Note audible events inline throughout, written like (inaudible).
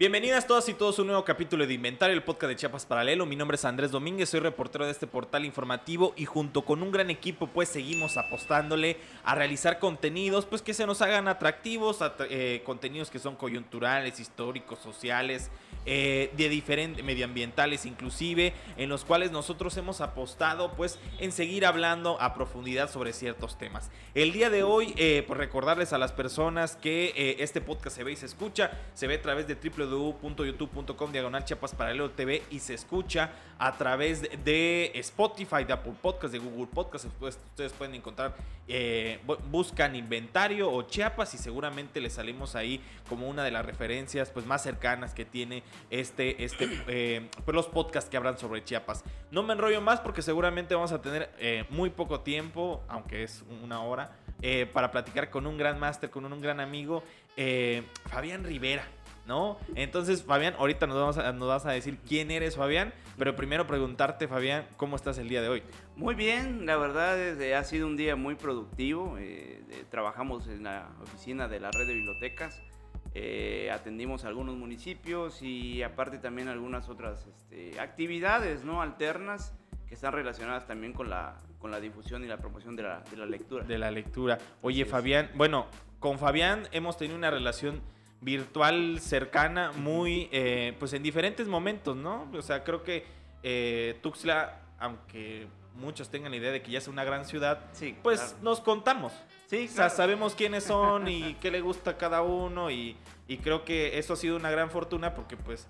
Bienvenidas todas y todos a un nuevo capítulo de Inventario, el podcast de Chiapas Paralelo. Mi nombre es Andrés Domínguez, soy reportero de este portal informativo y junto con un gran equipo pues seguimos apostándole a realizar contenidos pues que se nos hagan atractivos, eh, contenidos que son coyunturales, históricos, sociales, eh, de diferentes medioambientales inclusive, en los cuales nosotros hemos apostado pues en seguir hablando a profundidad sobre ciertos temas. El día de hoy, eh, pues recordarles a las personas que este podcast se ve y se escucha, se ve a través de www www.youtube.com diagonal Chiapas Paralelo TV y se escucha a través de Spotify, de Apple Podcast, de Google Podcast. ustedes pueden encontrar, eh, buscan inventario o Chiapas y seguramente les salimos ahí como una de las referencias pues, más cercanas que tiene este, este, eh, pues, los podcasts que hablan sobre Chiapas. No me enrollo más porque seguramente vamos a tener eh, muy poco tiempo, aunque es una hora. para platicar con un gran máster, con un, gran amigo, Fabián Rivera. ¿no? Entonces, Fabián, ahorita nos, vamos a, nos vas a decir quién eres, Fabián, pero primero preguntarte, Fabián, ¿cómo estás el día de hoy? Muy bien, la verdad ha sido un día muy productivo. Eh, trabajamos en la oficina de la red de bibliotecas, eh, atendimos algunos municipios y aparte también algunas otras este, actividades ¿no? alternas que están relacionadas también con la, con la difusión y la promoción de la, de la lectura. De la lectura. Oye, Fabián, bueno, con Fabián hemos tenido una relación virtual cercana, muy, (laughs) eh, pues en diferentes momentos, ¿no? O sea, creo que eh, Tuxtla, aunque muchos tengan la idea de que ya es una gran ciudad, sí, pues nos contamos. Sí, o sea, sabemos quiénes son y (laughs) qué le gusta a cada uno y, y creo que eso ha sido una gran fortuna porque pues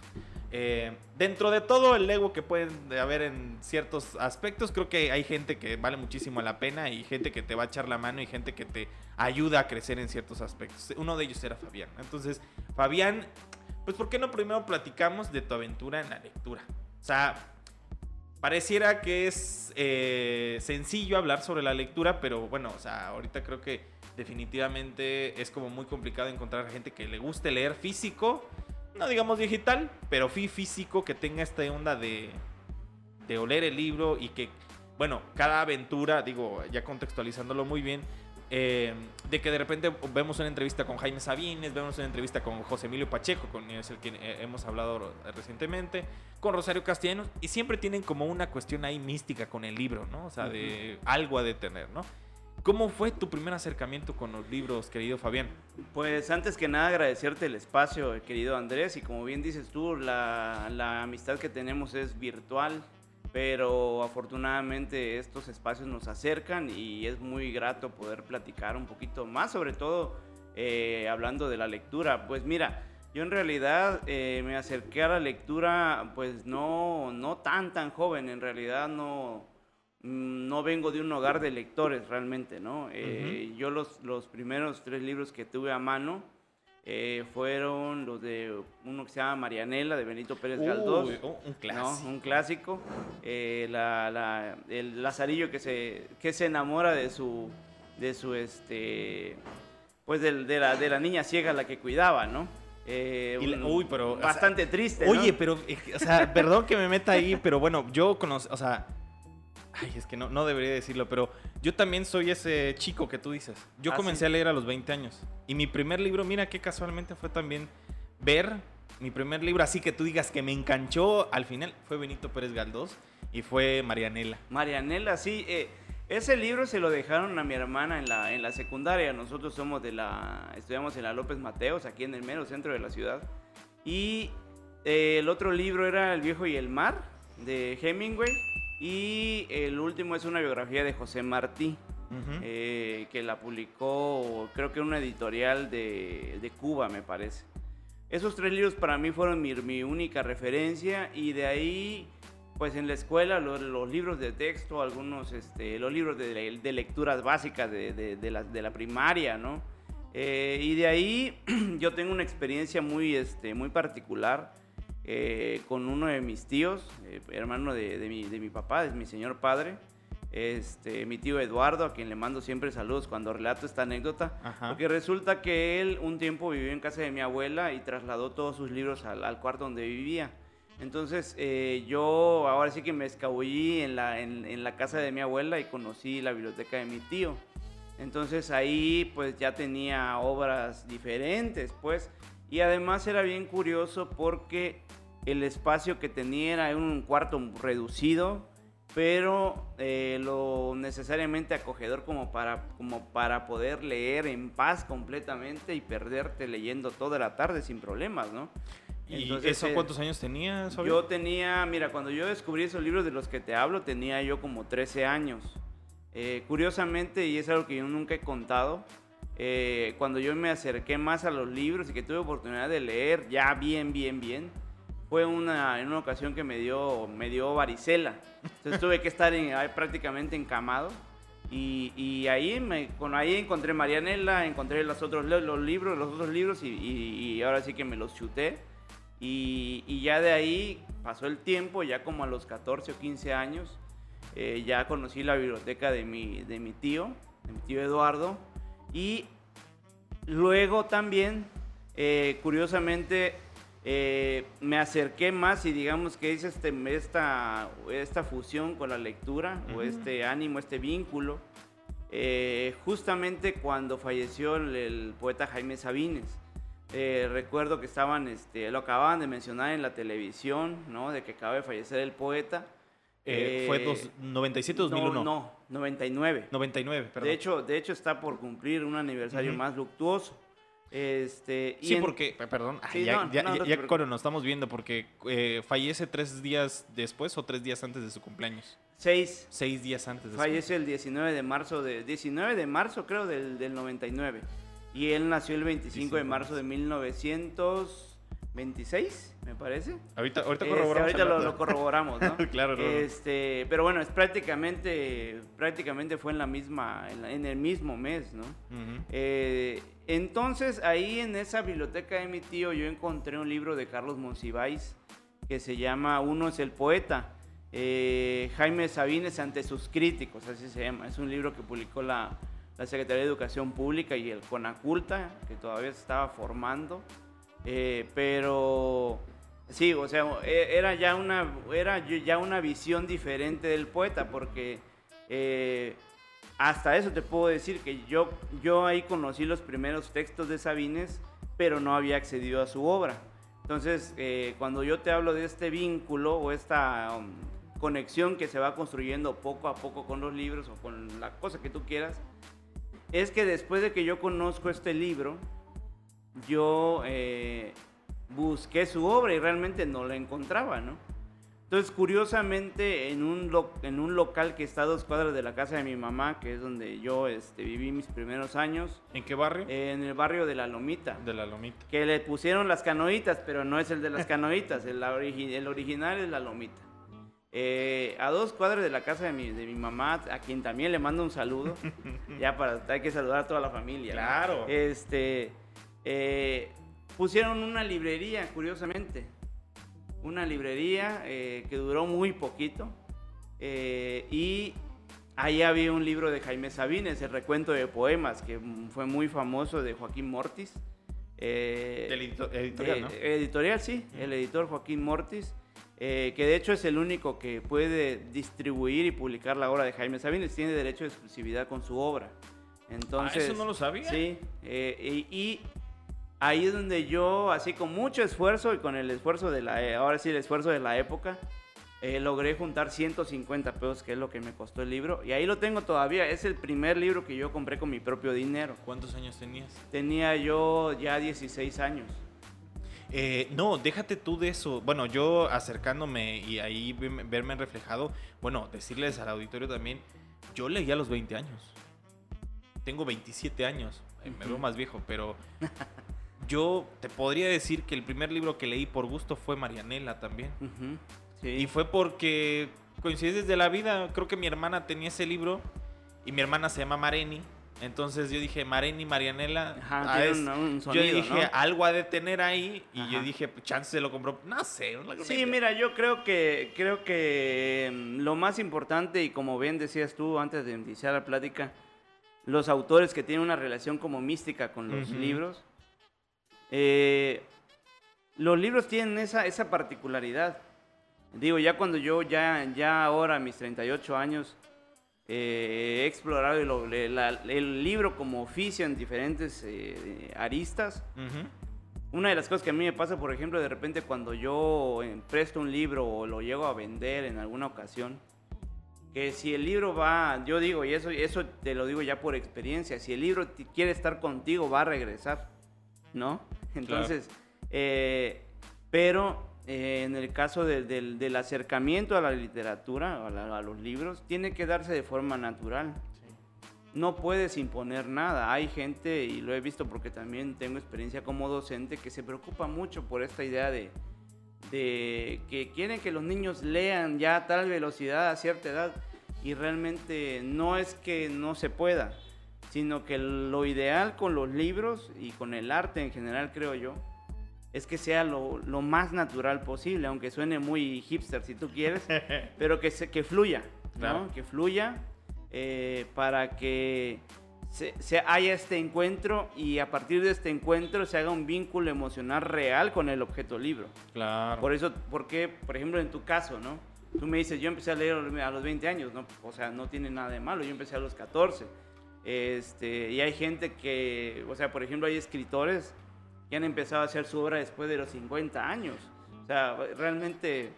eh, dentro de todo el ego que pueden haber en ciertos aspectos, creo que hay gente que vale muchísimo la pena y gente que te va a echar la mano y gente que te ayuda a crecer en ciertos aspectos. Uno de ellos era Fabián. Entonces, Fabián, pues ¿por qué no primero platicamos de tu aventura en la lectura? O sea, pareciera que es eh, sencillo hablar sobre la lectura, pero bueno, o sea, ahorita creo que definitivamente es como muy complicado encontrar gente que le guste leer físico no digamos digital, pero físico que tenga esta onda de, de oler el libro y que, bueno, cada aventura, digo, ya contextualizándolo muy bien, eh, de que de repente vemos una entrevista con Jaime Sabines, vemos una entrevista con José Emilio Pacheco, con el que eh, hemos hablado recientemente, con Rosario Castellanos, y siempre tienen como una cuestión ahí mística con el libro, ¿no? O sea, de algo a detener, ¿no? ¿Cómo fue tu primer acercamiento con los libros, querido Fabián? Pues antes que nada agradecerte el espacio, querido Andrés, y como bien dices tú, la, la amistad que tenemos es virtual, pero afortunadamente estos espacios nos acercan y es muy grato poder platicar un poquito más, sobre todo eh, hablando de la lectura. Pues mira, yo en realidad eh, me acerqué a la lectura pues no, no tan tan joven, en realidad no no vengo de un hogar de lectores realmente, ¿no? Eh, yo los, los primeros tres libros que tuve a mano eh, fueron los de uno que se llama Marianela, de Benito Pérez Galdós. Oh, un clásico. Un clásico. Eh, la, el Lazarillo que se, que se enamora de su, de su, este, pues de, la, de la niña ciega la que cuidaba, ¿no? uy, pero... Bastante triste, Oye, pero, o sea, perdón que me meta ahí, pero bueno, yo conozco, o sea Ay, es que no, no debería decirlo, pero yo también soy ese chico que tú dices. Yo ah, comencé a leer a los 20 años. Y mi primer libro, mira qué casualmente fue también ver mi primer libro, así que tú digas que me enganchó al final, fue Benito Pérez Galdós y fue Marianela. Marianela, sí. Eh, ese libro se lo dejaron a mi hermana en la, en la secundaria. Nosotros somos de la. Estudiamos en la López Mateos, aquí en el mero centro de la ciudad. Y eh, el otro libro era El viejo y el mar, de Hemingway. Y el último es una biografía de José Martí, eh, que la publicó, creo que una editorial de, Cuba, me parece. Esos tres libros para mí fueron mi, única referencia y de ahí, pues en la escuela, los, libros de texto, algunos, este, los libros de, lecturas básicas de, la, primaria, ¿no? Eh, y de ahí (clears throat) yo tengo una experiencia muy, este, muy particular eh, con uno de mis tíos, eh, hermano de, mi, de, mi, papá, es mi señor padre, este, mi tío Eduardo, a quien le mando siempre saludos cuando relato esta anécdota, porque resulta que él un tiempo vivió en casa de mi abuela y trasladó todos sus libros al, cuarto donde vivía. Entonces eh, yo ahora sí que me escabullí en la, en, en la casa de mi abuela y conocí la biblioteca de mi tío. Entonces ahí pues ya tenía obras diferentes, pues. Y además era bien curioso porque el espacio que tenía era un cuarto reducido, pero eh, lo necesariamente acogedor como para, como para poder leer en paz completamente y perderte leyendo toda la tarde sin problemas, ¿no? ¿Y Entonces, eso eh, cuántos años tenías? Yo tenía, mira, cuando yo descubrí esos libros de los que te hablo, tenía yo como 13 años. Eh, curiosamente, y es algo que yo nunca he contado, eh, cuando yo me acerqué más a los libros y que tuve oportunidad de leer ya bien, bien, bien, fue una, en una ocasión que me dio, me dio varicela. Entonces tuve que estar en- prácticamente encamado. Y, y ahí, me, con, ahí encontré Marianela, encontré los otros los libros, los otros libros y, y- y ahora sí que me los chuté. Y ya de ahí pasó el tiempo, ya como a los 14 o 15 años, eh, ya conocí la biblioteca de mi, de mi tío, de mi tío Eduardo. Y luego también, eh, curiosamente, eh, me acerqué más y digamos que hice este, esta, esta fusión con la lectura o Ujú. este ánimo, este vínculo, eh, justamente cuando falleció el, el poeta Jaime Sabines. Eh, recuerdo que estaban, este, lo acababan de mencionar en la televisión, ¿no? De que acaba de fallecer el poeta. Eh, ¿Fue Eh, dos, 97 2001? No, no, 99. 99, perdón. De hecho, de hecho está por cumplir un aniversario más luctuoso. Este, y Sí, en- porque, pe- perdón, Sí, ya, no, ya- no, no ya- te ya preocupes. cuando nos estamos viendo, porque eh, fallece tres días después o tres días antes de su cumpleaños. seis, Seis días antes de su fallece el 19 de marzo de 19 de marzo creo del, del 99 y él nació el 25 de 25 marzo de 1926, me parece. Ahorita, ahorita Este, corroboramos. ahorita el lo, lo corroboramos, ¿no? (laughs) Claro, claro. Este, pero bueno, es prácticamente prácticamente fue en la misma en, la- en el mismo mes, ¿no? Ujú. Eh, entonces, ahí en esa biblioteca de mi tío, yo encontré un libro de Carlos Monsiváis que se llama Uno es el poeta. Eh, Jaime Sabines ante sus críticos, así se llama. Es un libro que publicó la, la Secretaría de Educación Pública y el CONACULTA, que todavía se estaba formando. Eh, pero sí, o sea, e- era ya una, era ya una visión diferente del poeta, porque eh, hasta eso te puedo decir que yo, yo ahí conocí los primeros textos de Sabines, pero no había accedido a su obra. Entonces, eh, cuando yo te hablo de este vínculo o esta um, conexión que se va construyendo poco a poco con los libros o con la cosa que tú quieras, es que después de que yo conozco este libro, yo eh, busqué su obra y realmente no la encontraba, ¿no? Entonces, curiosamente, en un, lo- en un local que está a dos cuadras de la casa de mi mamá, que es donde yo este, viví mis primeros años, ¿En qué barrio? en el barrio de La Lomita, de la Lomita. que le pusieron las canoitas, pero no es el de las canoitas, el, origi- el original es La Lomita. Eh, a dos cuadras de la casa de mi, de mi mamá, a quien también le mando un saludo, (laughs) ya para, hay que saludar a toda la familia. ¿no? Claro. Este, eh, pusieron una librería, curiosamente. Una librería eh, que duró muy poquito. eh, y ahí había un libro de Jaime Sabines, El recuento de poemas, que mm, fue muy famoso de Joaquín Mortis. eh, Del edito- editorial, de- ¿no? Editorial, sí, el editor Joaquín Mortis, eh, que de hecho es el único que puede distribuir y publicar la obra de Jaime Sabines, tiene derecho de exclusividad con su obra. Entonces, Ah, eso no lo sabía. Sí, eh, y, y ahí es donde yo, así con mucho esfuerzo y con el esfuerzo de la, eh, ahora sí el esfuerzo de la época, eh, logré juntar 150 pesos, que es lo que me costó el libro, y ahí lo tengo todavía, es el primer libro que yo compré con mi propio dinero. ¿Cuántos años tenías? Tenía yo ya 16 años. Eh, no, déjate tú de eso. Bueno, yo acercándome y ahí verme reflejado, bueno, decirles al auditorio también, yo leí a los 20 años. Tengo 27 años, eh, me veo más viejo, pero (laughs) yo te podría decir que el primer libro que leí por gusto fue Marianela también. Sí. Y fue porque coincidencias de la vida, creo que mi hermana tenía ese libro y mi hermana se llama Mareni. Entonces yo dije, Mareni, Marianela. Ajá, ah, tiene es- un, un yo sonido, dije, ¿no? algo ha de tener ahí. Y yo dije, pues, chance se lo compró. No sé. Sí, idea. mira, yo creo que creo que mm, lo más importante y como bien decías tú antes de iniciar la plática, los autores que tienen una relación como mística con los libros, eh, los libros tienen esa, esa particularidad Digo, ya cuando yo, ya, ya ahora, a mis 38 años, eh, he explorado el, el- el libro como oficio en diferentes eh, aristas. Ujú. Una de las cosas que a mí me pasa, por ejemplo, de repente cuando yo presto un libro o lo llego a vender en alguna ocasión, que si el libro va, yo digo, y eso, eso te lo digo ya por experiencia, si el libro quiere estar contigo, va a regresar, ¿no? (laughs) Entonces, eh, pero eh, en el caso del- acercamiento a la literatura, a, la- a los libros, tiene que darse de forma natural. No puedes imponer nada. Hay gente, y lo he visto porque también tengo experiencia como docente, que se preocupa mucho por esta idea de, de que quieren que los niños lean ya a tal velocidad a cierta edad y realmente no es que no se pueda, sino que lo ideal con los libros y con el arte en general, creo yo, es que sea lo, lo más natural posible, aunque suene muy hipster si tú quieres, (laughs) pero que, se, que fluya, ¿no? Claro. Que fluya eh, para que se, se haya este encuentro y a partir de este encuentro se haga un vínculo emocional real con el objeto libro. Claro. Por eso, porque, por ejemplo, en tu caso, ¿no? Tú me dices, yo empecé a leer a los 20 años, ¿no? O sea, no tiene nada de malo, yo empecé a los 14. Este, y hay gente que, o sea, por ejemplo, hay escritores que han empezado a hacer su obra después de los 50 años. O sea, realmente...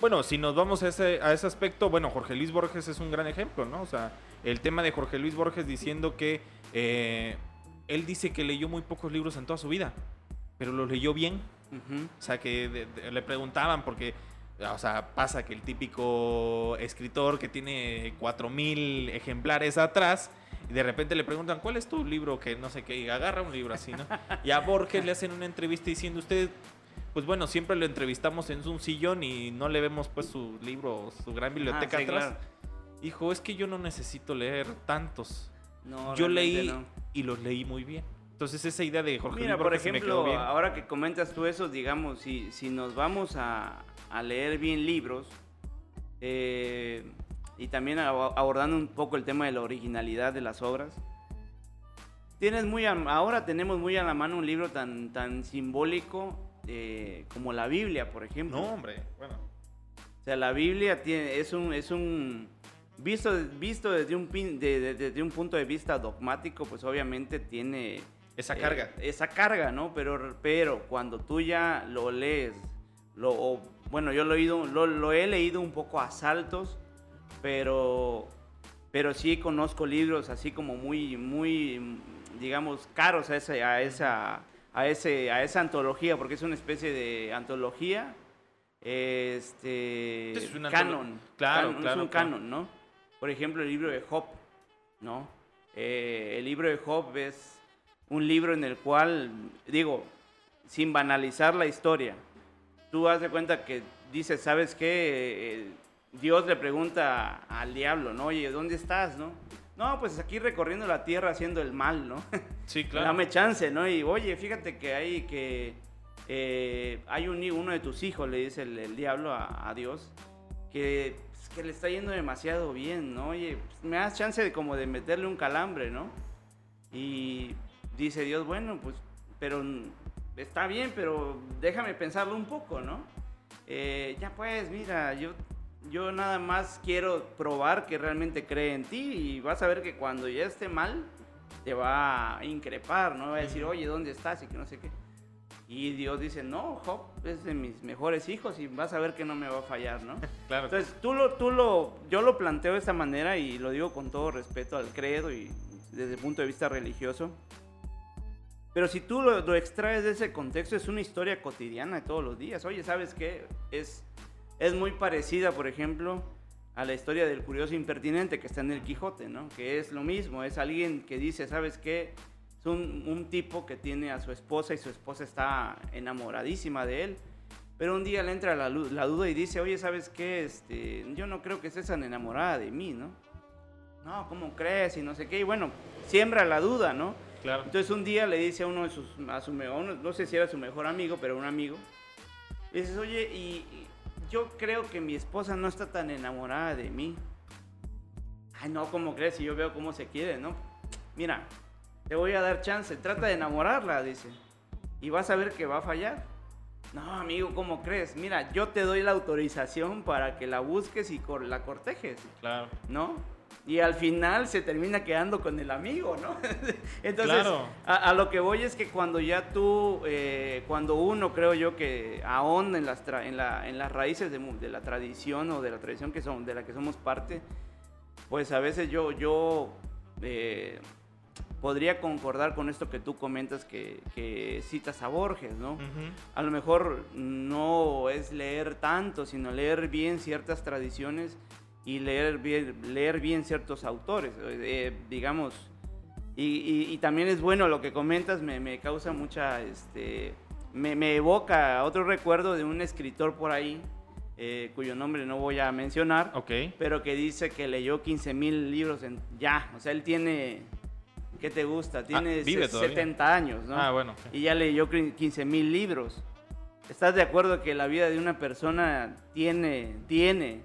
Bueno, si nos vamos a ese, a ese aspecto, bueno, Jorge Luis Borges es un gran ejemplo, ¿no? O sea, el tema de Jorge Luis Borges diciendo que eh, él dice que leyó muy pocos libros en toda su vida, pero los leyó bien. O sea, que de- de- le preguntaban porque, o sea, pasa que el típico escritor que tiene 4000 ejemplares atrás, y de repente le preguntan, ¿cuál es tu libro? Que no sé qué, y agarra un libro así, ¿no? (laughs) Y a Borges le hacen una entrevista diciendo, usted, pues bueno, siempre lo entrevistamos en un sillón y no le vemos pues su libro, su gran biblioteca Ah, sí, atrás. claro. Dijo, es que yo no necesito leer tantos. No, yo leí no. y los leí muy bien. Entonces esa idea de Jorge Mira, Luis por Borges se me quedó ejemplo, bien. ahora que comentas tú eso, digamos, si, si nos vamos a, a leer bien libros, eh, y también abordando un poco el tema de la originalidad de las obras, tienes muy a- ahora tenemos muy a la mano un libro tan, tan simbólico eh, como la Biblia, por ejemplo. No, hombre, bueno. O sea, la Biblia tiene, es un, es un visto, visto desde un, pin- de- de- desde un punto de vista dogmático, pues obviamente tiene Esa eh, carga. esa carga, ¿no? Pero, pero cuando tú ya lo lees, lo, o- bueno, yo lo he, ido, lo, lo he leído un poco a saltos, pero, pero sí conozco libros así como muy, muy, digamos, caros a, ese, a, esa, a, ese, a esa antología, porque es una especie de antología. Este Es una canon, claro, canon, claro, es un claro. canon, ¿no? Por ejemplo, el libro de Job, ¿no? Eh, el libro de Job es un libro en el cual, digo, sin banalizar la historia, tú haz de cuenta que dices, ¿sabes qué? Eh, Dios le pregunta al diablo, ¿no? Oye, ¿dónde estás, no? No, pues aquí recorriendo la tierra haciendo el mal, ¿no? (laughs) Sí, claro. Dame chance, ¿no? Y oye, fíjate que hay que eh, hay un, uno de tus hijos, le dice el, el diablo a, a Dios, que, pues, que le está yendo demasiado bien, ¿no? Oye, pues, me das chance de como de meterle un calambre, ¿no? Y dice Dios, bueno, pues, pero está bien, pero déjame pensarlo un poco, ¿no? Eh, ya pues, mira, yo, yo nada más quiero probar que realmente cree en ti y vas a ver que cuando ya esté mal, te va a increpar, ¿no? Va a decir, oye, ¿dónde estás? Y que no sé qué. Y Dios dice, no, Job es de mis mejores hijos y vas a ver que no me va a fallar, ¿no? (laughs) Claro. Entonces, tú lo, tú lo, yo lo planteo de esta manera y lo digo con todo respeto al credo y desde el punto de vista religioso. Pero si tú lo, lo extraes de ese contexto, es una historia cotidiana de todos los días. Oye, ¿sabes qué? Es, es muy parecida, por ejemplo, a la historia del curioso impertinente que está en el Quijote, ¿no? Que es lo mismo, es alguien que dice, ¿sabes qué? Es un, un tipo que tiene a su esposa y su esposa está enamoradísima de él. Pero un día le entra la, duda y dice, oye, ¿sabes qué? Este, yo no creo que estés tan enamorada de mí, ¿no? No, ¿cómo crees? Y no sé qué. Y bueno, siembra la duda, ¿no? claro. Entonces un día le dice a uno de sus, a su, me- a uno- no sé si era su mejor amigo, pero un amigo, le dices, oye, y yo creo que mi esposa no está tan enamorada de mí. Ay, no, ¿cómo crees? Si yo veo cómo se quiere, ¿no? Mira, te voy a dar chance, trata de enamorarla, dice. Y vas a ver que va a fallar. No, amigo, ¿cómo crees? Mira, yo te doy la autorización para que la busques y la cortejes, Claro. ¿no? Y al final se termina quedando con el amigo, ¿no? (laughs) Entonces, Claro. a, a lo que voy es que cuando ya tú, eh, cuando uno creo yo que ahonda en las, tra- en la- en las raíces de, la tradición o de la tradición que son, de la que somos parte, pues a veces yo, yo eh, podría concordar con esto que tú comentas que, que citas a Borges, ¿no? A lo mejor no es leer tanto, sino leer bien ciertas tradiciones y leer bien, leer bien ciertos autores, eh, digamos. Y, y- y también es bueno lo que comentas, me, me causa mucha, este, me, me evoca otro recuerdo de un escritor por ahí, eh, cuyo nombre no voy a mencionar, Ok. pero que dice que leyó 15 mil libros en, ya, o sea, él tiene, ¿qué te gusta? Tiene Ah, vive se- todavía. 70 años, ¿no? Ah, bueno. ok. y ya leyó 15 mil libros. ¿Estás de acuerdo que la vida de una persona tiene, tiene,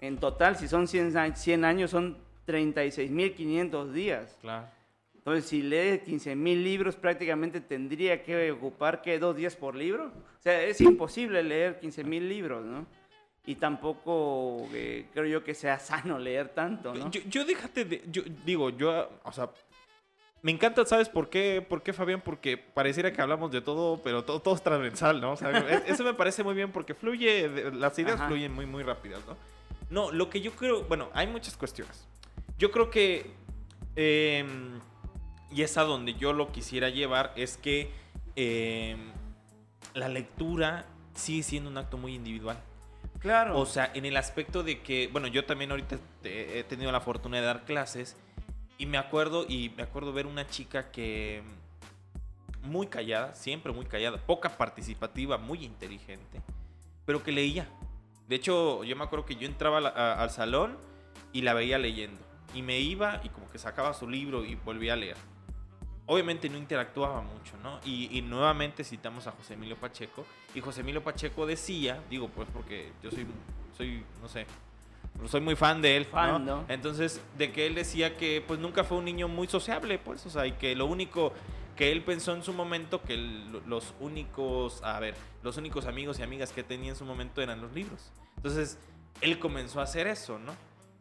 en total, si son 100, a- 100 años, son 36 mil 500 días? Claro. Entonces, si lee 15 mil libros, prácticamente tendría que ocupar, ¿qué? ¿Dos días por libro? O sea, es imposible leer 15 mil libros, ¿no? Y tampoco eh, creo yo que sea sano leer tanto, ¿no? Yo, yo déjate de. Yo digo, yo. O sea. Me encanta, ¿sabes por qué, por qué, Fabián? Porque pareciera que hablamos de todo, pero todo, todo es transversal, ¿no? O sea, es- eso me parece muy bien porque fluye, las ideas Ajá. fluyen muy, muy rápidas, ¿no? No, lo que yo creo, bueno, hay muchas cuestiones. Yo creo que, eh, y es a donde yo lo quisiera llevar, es que eh, la lectura sigue siendo un acto muy individual. Claro. O sea, en el aspecto de que, bueno, yo también ahorita he tenido la fortuna de dar clases y me acuerdo y me acuerdo ver una chica que muy callada, siempre muy callada, poca participativa, muy inteligente, pero que leía. De hecho, yo me acuerdo que yo entraba a la- a- al salón y la veía leyendo y me iba y como que sacaba su libro y volvía a leer. Obviamente no interactuaba mucho, ¿no? Y, y nuevamente citamos a José Emilio Pacheco. Y José Emilio Pacheco decía, digo pues porque yo soy, soy no sé, soy muy fan de él, Fan, ¿no? ¿no? Entonces, de que él decía que pues nunca fue un niño muy sociable, pues, o sea, y que lo único que él pensó en su momento, que el- los únicos, a ver, los únicos amigos y amigas que tenía en su momento eran los libros. Entonces, él comenzó a hacer eso, ¿no?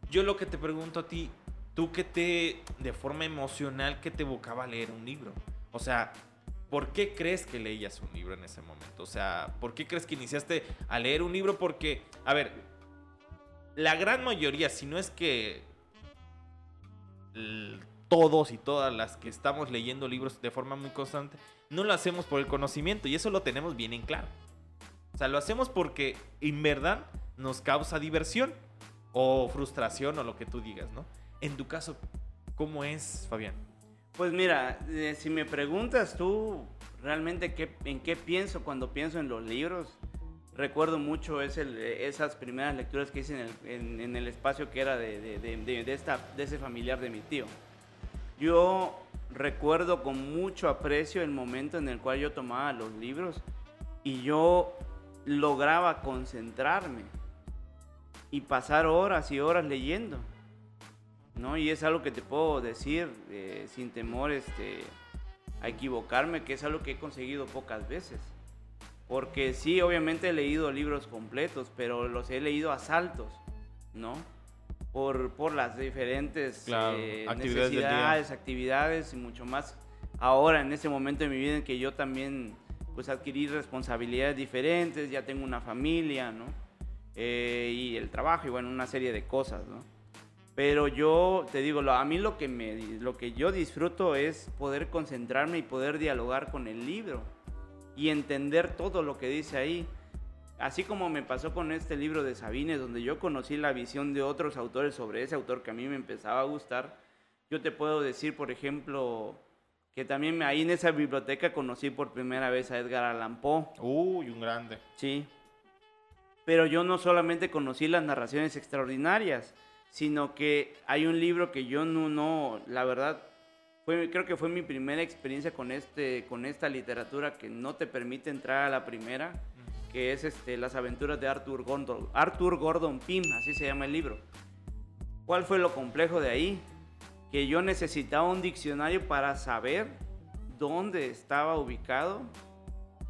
Yo lo que te pregunto a ti, tú que te, de forma emocional, ¿qué te evocaba leer un libro? O sea, ¿por qué crees que leías un libro en ese momento? O sea, ¿por qué crees que iniciaste a leer un libro? Porque, a ver, la gran mayoría, si no es que todos y todas las que estamos leyendo libros de forma muy constante, no lo hacemos por el conocimiento y eso lo tenemos bien en claro. O sea, lo hacemos porque en verdad nos causa diversión o frustración o lo que tú digas, ¿no? En tu caso, ¿cómo es, Fabián? Pues mira, eh, si me preguntas tú realmente qué, en qué pienso cuando pienso en los libros, recuerdo mucho es esas primeras lecturas que hice en el, en- el espacio que era de- de- de- de esta, de ese familiar de mi tío. Yo recuerdo con mucho aprecio el momento en el cual yo tomaba los libros y yo lograba concentrarme y pasar horas y horas leyendo. ¿no? Y es algo que te puedo decir eh, sin temor este, a equivocarme, que es algo que he conseguido pocas veces. Porque sí, obviamente he leído libros completos, pero los he leído a saltos, ¿no? Por, por las diferentes Claro, eh, actividades necesidades, actividades y mucho más. Ahora, en este momento de mi vida en que yo también pues adquirí responsabilidades diferentes, ya tengo una familia, ¿no? Eh, y el trabajo y bueno, una serie de cosas, ¿no? Pero yo te digo, a mí lo que, me, lo que yo disfruto es poder concentrarme y poder dialogar con el libro y entender todo lo que dice ahí. Así como me pasó con este libro de Sabines, donde yo conocí la visión de otros autores sobre ese autor que a mí me empezaba a gustar, yo te puedo decir, por ejemplo, que también ahí en esa biblioteca conocí por primera vez a Edgar Allan Poe. Uy, un grande. Sí. Pero yo no solamente conocí las narraciones extraordinarias, sino que hay un libro que yo no, no la verdad, fue, creo que fue mi primera experiencia con, este, con esta literatura que no te permite entrar a la primera, que es este, Las aventuras de Arthur Gordon, Arthur Gordon Pym, así se llama el libro. ¿Cuál fue lo complejo de ahí? Que yo necesitaba un diccionario para saber dónde estaba ubicado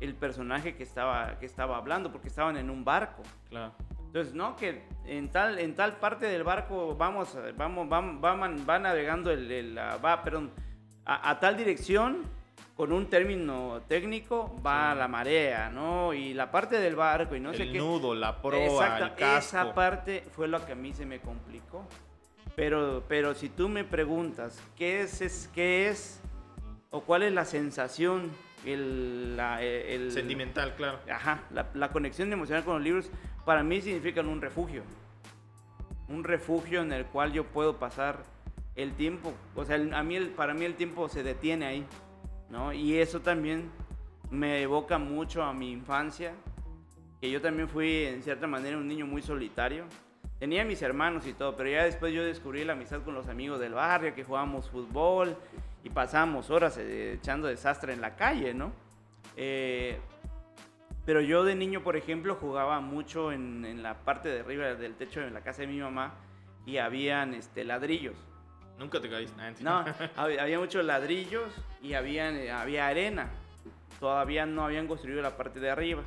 el personaje que estaba, que estaba hablando, porque estaban en un barco. Claro. Entonces, no, que en tal, en tal parte del barco vamos, vamos, vamos va, va navegando el, el va, perdón, a, a, tal dirección, con un término técnico, va sí. la marea, ¿no? Y la parte del barco y no el sé qué. El nudo, la proa, Exacto, el casco. Esa parte fue lo que a mí se me complicó. Pero, pero si tú me preguntas, ¿qué es, es, qué es o cuál es la sensación el, la, el, Sentimental, claro. Ajá, la, la, conexión emocional con los libros para mí significan un refugio. Un refugio en el cual yo puedo pasar el tiempo. O sea, el, a mí el, para mí el tiempo se detiene ahí, ¿no? Y eso también me evoca mucho a mi infancia, que yo también fui en cierta manera un niño muy solitario. Tenía mis hermanos y todo, pero ya después yo descubrí la amistad con los amigos del barrio, que jugábamos fútbol y pasábamos horas eh, echando desastre en la calle, ¿no? Eh, pero yo de niño, por ejemplo, jugaba mucho en, en, la parte de arriba del techo de la casa de mi mamá y habían este, ladrillos. Nunca te caíste. No, (laughs) había, había, muchos ladrillos y habían, había arena. Todavía no habían construido la parte de arriba.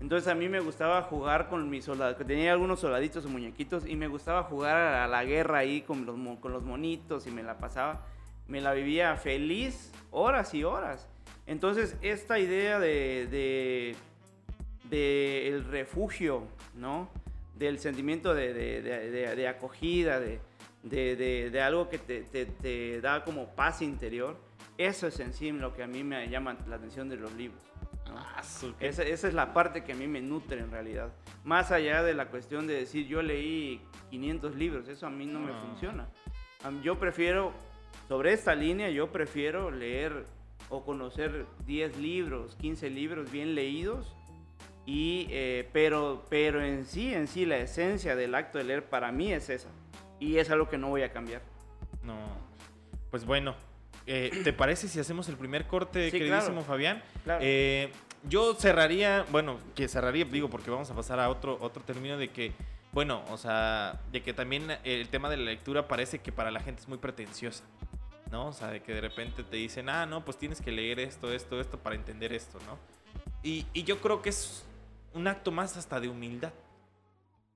Entonces a mí me gustaba jugar con mis soldados, tenía algunos soldaditos o muñequitos y me gustaba jugar a la guerra ahí con los, con los monitos y me la pasaba, me la vivía feliz horas y horas. Entonces esta idea de, de, de el refugio, ¿no? Del sentimiento de, de, de acogida, de, algo que te, te, te da como paz interior, eso es en sí lo que a mí me llama la atención de los libros. ¿no? Ah, esa, esa, es la parte que a mí me nutre en realidad. Más allá de la cuestión de decir yo leí 500 libros, eso a mí no, no. me funciona. Yo prefiero, sobre esta línea, yo prefiero leer o conocer 10 libros, 15 libros bien leídos. Y, eh, pero, pero en sí, en sí, la esencia del acto de leer para mí es esa. Y es algo que no voy a cambiar. No. Pues bueno, eh, ¿Te parece si hacemos el primer corte, sí, queridísimo claro. Fabián? Claro. Eh, yo cerraría, bueno, que cerraría, digo, porque vamos a pasar a otro, otro término de que, bueno, o sea, de que también el tema de la lectura parece que para la gente es muy pretenciosa, ¿no? O sea, de que de repente te dicen, ah, no, pues tienes que leer esto, esto, esto para entender esto, ¿no? Y, y yo creo que es un acto más hasta de humildad,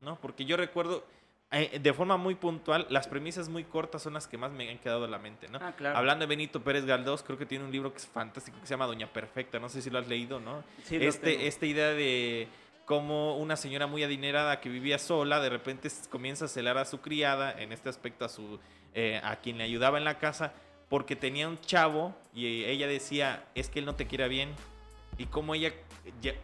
¿no? Porque yo recuerdo, eh, de forma muy puntual, las premisas muy cortas son las que más me han quedado en la mente, ¿no? Ah, claro. Hablando de Benito Pérez Galdós, creo que tiene un libro que es fantástico que se llama Doña Perfecta, no sé si lo has leído, ¿no? Sí, este, esta idea de cómo una señora muy adinerada que vivía sola, de repente comienza a celar a su criada, en este aspecto a, su, eh, a quien le ayudaba en la casa, porque tenía un chavo y ella decía, es que él no te quiere bien, y cómo ella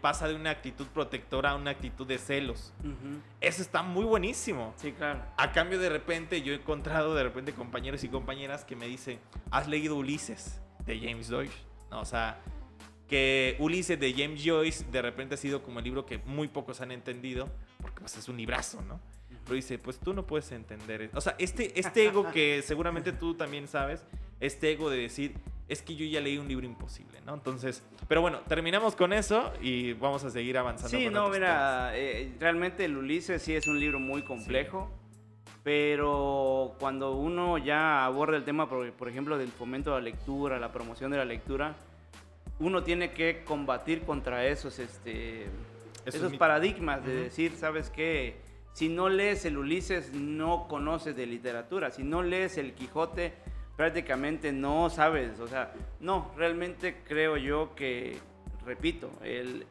pasa de una actitud protectora a una actitud de celos. Uh -huh. Eso está muy buenísimo. Sí, claro. A cambio, de repente, yo he encontrado de repente compañeros y compañeras que me dicen, ¿has leído Ulises de James Joyce? No, o sea, que Ulises de James Joyce de repente ha sido como el libro que muy pocos han entendido, porque pues es un librazo, ¿no? Pero dice, pues tú no puedes entender. O sea, este, este ego que seguramente tú también sabes, este ego de decir, es que yo ya leí un libro imposible, ¿no? Entonces, pero bueno, terminamos con eso y vamos a seguir avanzando. Sí, con no, mira, eh, realmente el Ulises sí es un libro muy complejo, sí. pero cuando uno ya aborda el tema, por, por, ejemplo, del fomento de la lectura, la promoción de la lectura, uno tiene que combatir contra esos, este, Eso esos paradigmas de uh -huh. decir, ¿sabes qué? Si no lees el Ulises, no conoces de literatura. Si no lees el Quijote, prácticamente no sabes, o sea, no, realmente creo yo que, repito, el,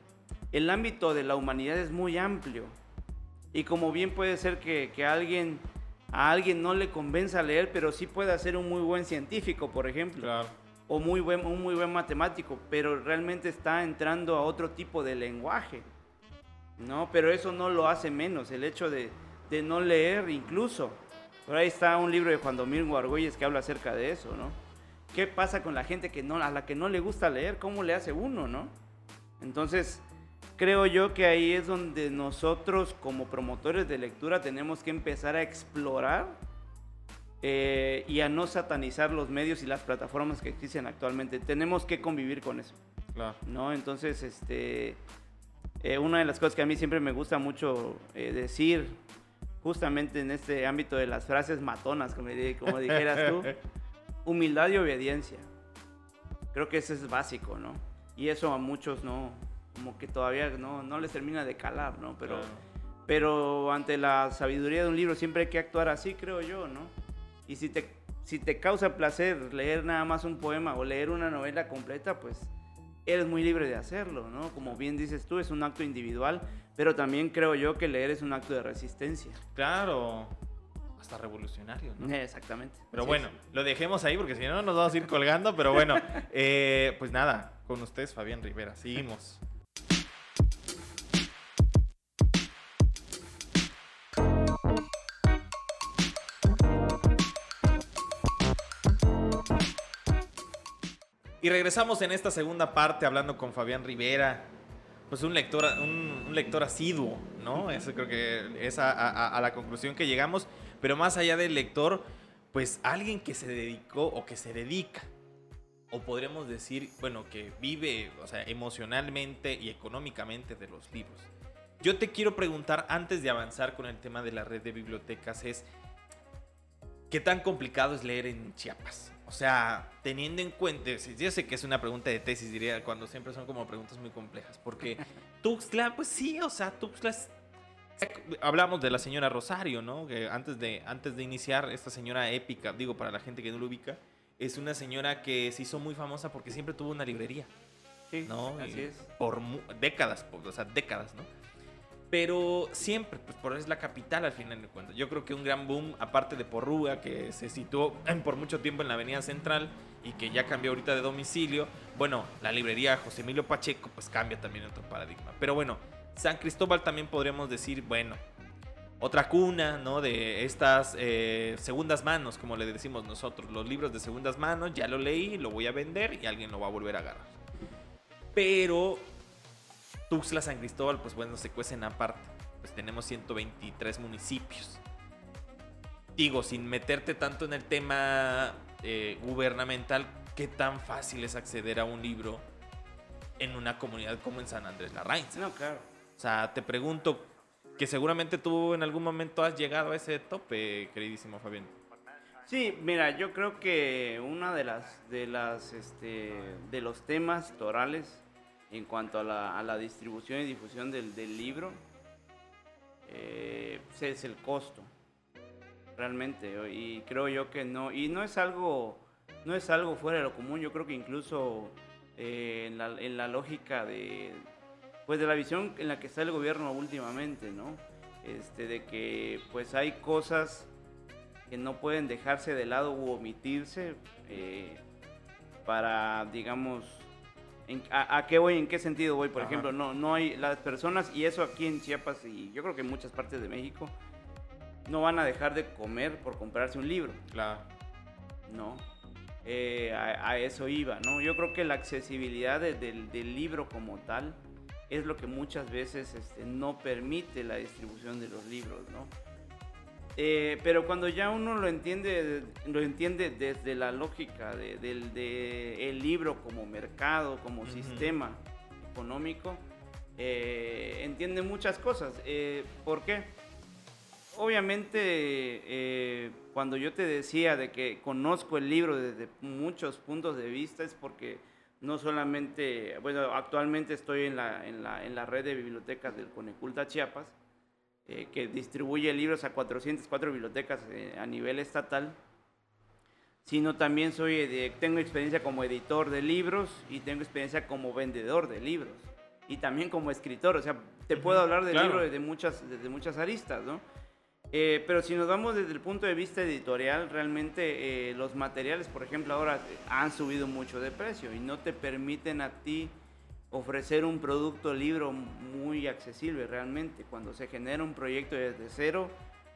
el ámbito de la humanidad es muy amplio y como bien puede ser que, que alguien, a alguien no le convenza a leer, pero sí puede ser un muy buen científico, por ejemplo, claro. o muy buen, un muy buen matemático, pero realmente está entrando a otro tipo de lenguaje, ¿no? Pero eso no lo hace menos, el hecho de, de no leer incluso por ahí está un libro de Juan Domingo Argüelles que habla acerca de eso, ¿no? ¿Qué pasa con la gente que no, a la que no le gusta leer? ¿Cómo le hace uno, no? Entonces, creo yo que ahí es donde nosotros como promotores de lectura tenemos que empezar a explorar eh, y a no satanizar los medios y las plataformas que existen actualmente. Tenemos que convivir con eso. Claro. ¿no? Entonces, este, eh, una de las cosas que a mí siempre me gusta mucho eh, decir justamente en este ámbito de las frases matonas, como, como dijeras tú, (laughs) humildad y obediencia. Creo que eso es básico, ¿no? Y eso a muchos no, como que todavía no, no les termina de calar, ¿no? Pero, Claro. pero ante la sabiduría de un libro siempre hay que actuar así, creo yo, ¿no? Y si te, si te causa placer leer nada más un poema o leer una novela completa, pues eres muy libre de hacerlo, ¿no? Como bien dices tú, es un acto individual, pero también creo yo que leer es un acto de resistencia. Claro. Hasta revolucionario, ¿no? Exactamente. Pero bueno, lo dejemos ahí porque si no nos vamos a ir colgando. Pero bueno, (laughs) eh, pues nada, con ustedes, Fabián Rivera. Seguimos. Y regresamos en esta segunda parte hablando con Fabián Rivera. Pues un lector, un, lector asiduo, ¿no? Eso creo que es a, a- la conclusión que llegamos. Pero más allá del lector, pues alguien que se dedicó o que se dedica, o podríamos decir, bueno, que vive, o sea, emocionalmente y económicamente de los libros. Yo te quiero preguntar, antes de avanzar con el tema de la red de bibliotecas, es, ¿qué tan complicado es leer en Chiapas? O sea, teniendo en cuenta, yo sé que es una pregunta de tesis, diría, cuando siempre son como preguntas muy complejas, porque (laughs) Tuxtla, pues sí, o sea, Tuxtla es hablamos de la señora Rosario, ¿no? Que antes de, antes de iniciar, esta señora épica, digo para la gente que no lo ubica, es una señora que se hizo muy famosa porque siempre tuvo una librería, Sí, ¿no? así Y es. Por décadas, por- o sea, décadas, ¿no? Pero siempre, pues por es la capital al final de cuentas. Yo creo que un gran boom, aparte de Porrúa, que se situó por mucho tiempo en la Avenida Central y que ya cambió ahorita de domicilio. Bueno, la librería José Emilio Pacheco, pues cambia también otro paradigma. Pero bueno, San Cristóbal también podríamos decir, bueno, otra cuna, ¿no? De estas eh, segundas manos, como le decimos nosotros. Los libros de segundas manos, ya lo leí, lo voy a vender y alguien lo va a volver a agarrar. Pero Tuxtla, San Cristóbal, pues bueno, se cuecen aparte. Pues tenemos 123 municipios. Digo, sin meterte tanto en el tema eh, gubernamental, ¿qué tan fácil es acceder a un libro en una comunidad como en San Andrés Larraín? No, claro. O sea, te pregunto, que seguramente tú en algún momento has llegado a ese tope, queridísimo Fabián. Sí, mira, yo creo que una de las de las este, de los temas torales en cuanto a la, a la distribución y difusión del, del libro eh, pues es el costo realmente. Y creo yo que no y no es algo no es algo fuera de lo común. Yo creo que incluso eh, en, la, lógica de pues de la visión en la que está el gobierno últimamente no este de que pues hay cosas que no pueden dejarse de lado u omitirse eh, para, digamos, en- a, a qué voy? ¿En qué sentido voy? Por Ajá. ejemplo, no, no hay las personas, y eso aquí en Chiapas y yo creo que en muchas partes de México, no van a dejar de comer por comprarse un libro, Claro. ¿no? Eh, a, a eso iba, ¿no? Yo creo que la accesibilidad de- del, del libro como tal es lo que muchas veces este, no permite la distribución de los libros, ¿no? Eh, pero cuando ya uno lo entiende, lo entiende desde la lógica de- del de el libro como mercado, como Ujú. sistema económico, eh, entiende muchas cosas. Eh, ¿Por qué? Obviamente, eh, cuando yo te decía de que conozco el libro desde muchos puntos de vista, es porque no solamente, bueno, actualmente estoy en la, en la, en la red de bibliotecas del Coneculta Chiapas, eh, que distribuye libros a 404 bibliotecas eh, a nivel estatal, sino también soy, edi- tengo experiencia como editor de libros y tengo experiencia como vendedor de libros y también como escritor, o sea, te puedo hablar del claro. libro desde muchas, desde muchas aristas, ¿no? Eh, pero si nos vamos desde el punto de vista editorial, realmente eh, los materiales, por ejemplo, ahora eh, han subido mucho de precio y no te permiten a ti ofrecer un producto libro muy accesible realmente. Cuando se genera un proyecto desde cero,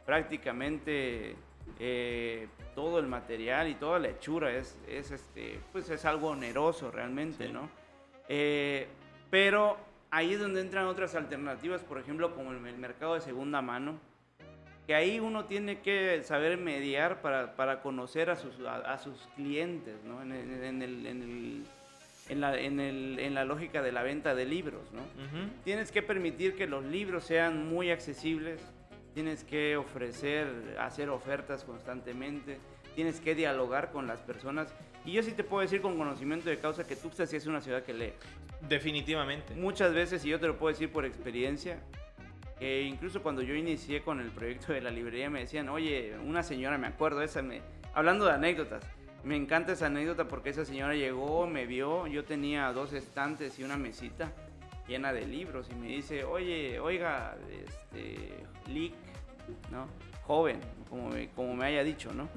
prácticamente eh, todo el material y toda la hechura es, es, este, pues es algo oneroso realmente, Sí. ¿no? Eh, pero ahí es donde entran otras alternativas, por ejemplo, como el, el mercado de segunda mano, que ahí uno tiene que saber mediar para, para conocer a sus, a, a sus clientes, ¿no? En, el- en el- en el- en la, en, el- en la lógica de la venta de libros, ¿no? Tienes que permitir que los libros sean muy accesibles, tienes que ofrecer, hacer ofertas constantemente, tienes que dialogar con las personas. Y yo sí te puedo decir con conocimiento de causa que Tuxtla sí es una ciudad que lee. Definitivamente. Muchas veces, y yo te lo puedo decir por experiencia, que incluso cuando yo inicié con el proyecto de la librería me decían, oye, una señora, me acuerdo, esa me, hablando de anécdotas, me encanta esa anécdota porque esa señora llegó, me vio, yo tenía dos estantes y una mesita llena de libros y me dice, oye, oiga, este, Lick, ¿no? Joven, como me, como me haya dicho, ¿no?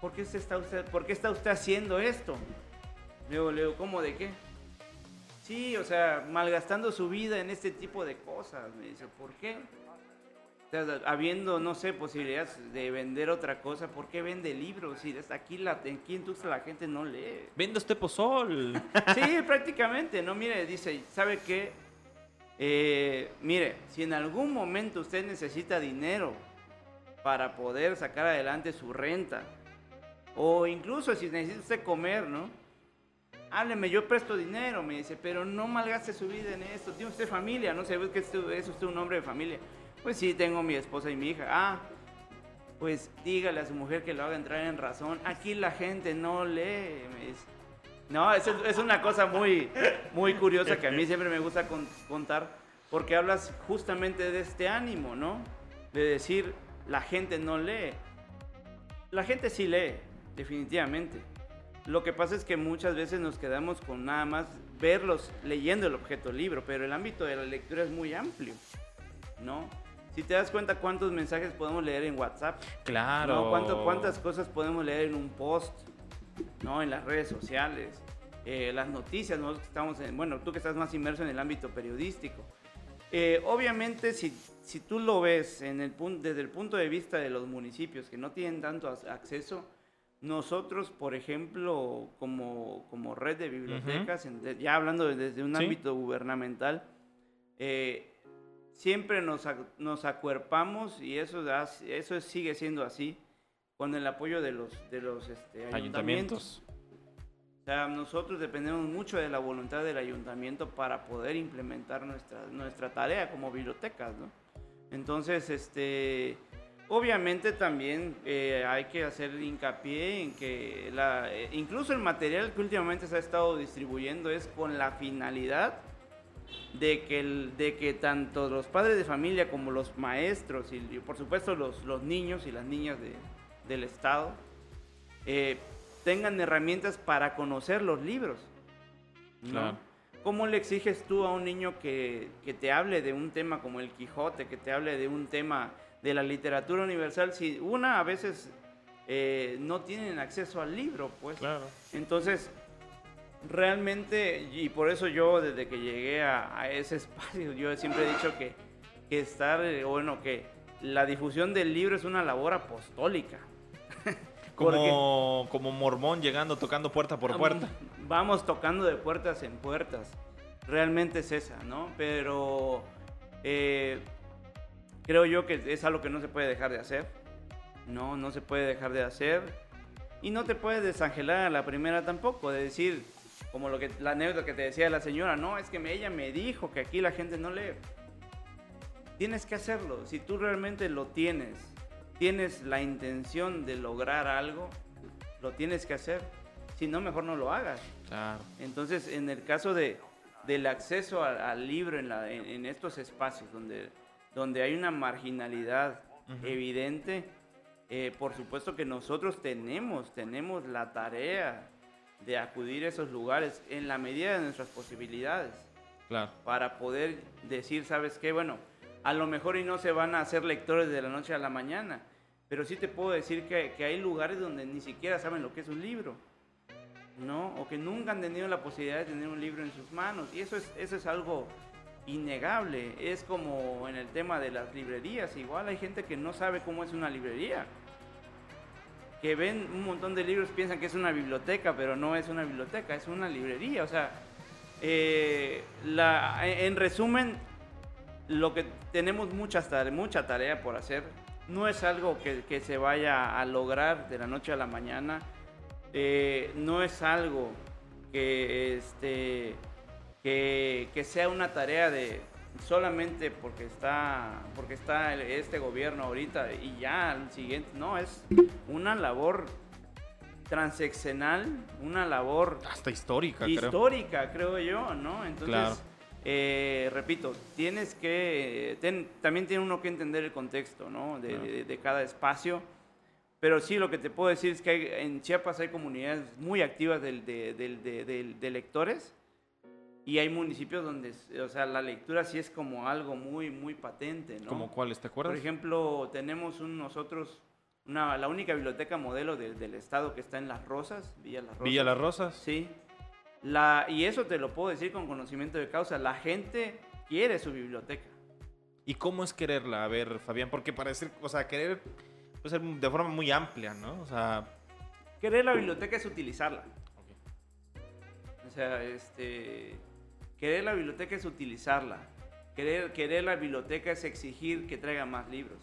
¿Por, qué está usted, ¿Por qué está usted haciendo esto? Luego, le digo, ¿cómo de qué? Sí, o sea, malgastando su vida en este tipo de cosas. Me dice, ¿por qué? Habiendo, no sé, posibilidades de vender otra cosa, ¿por qué vende libros? Si desde aquí, la, aquí en Tuxtla la gente no lee. Vende usted pozol. (laughs) sí, prácticamente, ¿no? Mire, dice, ¿sabe qué? Eh, mire, si en algún momento usted necesita dinero para poder sacar adelante su renta, o incluso si necesita usted comer, ¿no? Hábleme, yo presto dinero, me dice, pero no malgaste su vida en esto. Tiene usted familia, no sé, que es usted un hombre de familia. Pues sí, tengo mi esposa y mi hija. Ah, pues dígale a su mujer que lo haga entrar en razón. Aquí la gente no lee. No, es, es una cosa muy, muy curiosa que a mí siempre me gusta contar, porque hablas justamente de este ánimo, ¿no? De decir, la gente no lee. La gente sí lee, definitivamente. Lo que pasa es que muchas veces nos quedamos con nada más verlos leyendo el objeto libro, pero el ámbito de la lectura es muy amplio, ¿no? Si te das cuenta cuántos mensajes podemos leer en WhatsApp. Claro. ¿Cuántas cosas podemos leer en un post? ¿No? En las redes sociales. Eh, las noticias, nosotros estamos en, bueno, tú que estás más inmerso en el ámbito periodístico. Eh, obviamente, si, si tú lo ves en el, desde el punto de vista de los municipios que no tienen tanto acceso, nosotros, por ejemplo, como, como red de bibliotecas, ya hablando desde un ámbito gubernamental, eh, siempre nos, nos acuerpamos y eso, eso sigue siendo así con el apoyo de los, de los este, ayuntamientos. O sea, nosotros dependemos mucho de la voluntad del ayuntamiento para poder implementar nuestra, nuestra tarea como bibliotecas, ¿no? Entonces, este, obviamente también eh, hay que hacer hincapié en que la, eh, incluso el material que últimamente se ha estado distribuyendo es con la finalidad de que, el, de que tanto los padres de familia como los maestros y, por supuesto los, los, niños y las niñas de, del Estado eh, tengan herramientas para conocer los libros. ¿no? ¿Cómo le exiges tú a un niño que, que, te hable de un tema como el Quijote, que te hable de un tema de la literatura universal, si una a veces eh, no tienen acceso al libro? Pues claro. entonces realmente, y por eso yo desde que llegué a, ese (laughs) espacio, yo siempre he dicho que, que estar, eh, bueno, que la difusión del libro es una labor apostólica. (laughs) Como, como mormón llegando, tocando puerta por puerta. Vamos tocando de puertas en puertas. Realmente es esa, ¿no? Pero eh, creo yo que es algo que no se puede dejar de hacer. No, no se puede dejar de hacer. Y no te puedes desangelar a la primera tampoco, de decir, como lo que, la anécdota que te decía la señora, no, es que ella me dijo que aquí la gente no lee. Tienes que hacerlo. Si tú realmente lo tienes, tienes la intención de lograr algo, lo tienes que hacer. Si no, mejor no lo hagas. Claro. Entonces, en el caso de, del acceso al, libro en, la, en, estos espacios donde, donde hay una marginalidad evidente, eh, por supuesto que nosotros tenemos, tenemos la tarea de acudir a esos lugares en la medida de nuestras posibilidades. Claro. Para poder decir, ¿sabes qué? Bueno, a lo mejor y no se van a hacer lectores de la noche a la mañana, pero sí te puedo decir que, que hay lugares donde ni siquiera saben lo que es un libro, ¿no? O que nunca han tenido la posibilidad de tener un libro en sus manos. Y eso es, eso es algo innegable. Es como en el tema de las librerías. Igual hay gente que no sabe cómo es una librería que ven un montón de libros piensan que es una biblioteca, pero no es una biblioteca, es una librería. O sea, eh, la, en resumen, lo que tenemos mucha tarea, por hacer. No es algo que, que, se vaya a lograr de la noche a la mañana. Eh, no es algo que, este, que, que sea una tarea de, solamente porque está, porque está este gobierno ahorita y ya el siguiente. No, es una labor transeccional, una labor hasta histórica, histórica creo, yo, ¿no? Entonces, eh, repito, tienes que, también tiene uno que entender el contexto, ¿no? De, cada espacio. Pero sí, lo que te puedo decir es que en Chiapas hay comunidades muy activas de, de lectores y hay municipios donde, o sea, la lectura sí es como algo muy, muy patente, ¿no? ¿Como cuáles, te acuerdas? Por ejemplo, tenemos un, nosotros una, la única biblioteca modelo del estado que está en Las Rosas, Villa Las Rosas. Villa Las Rosas. Sí. La, y eso te lo puedo decir con conocimiento de causa. La gente quiere su biblioteca. ¿Y cómo es quererla? A ver, Fabián, porque parece, o sea, querer puede ser de forma muy amplia, ¿no? O sea... Querer la biblioteca es utilizarla. O sea, este Querer la biblioteca es utilizarla. Querer, querer la biblioteca es exigir que traiga más libros.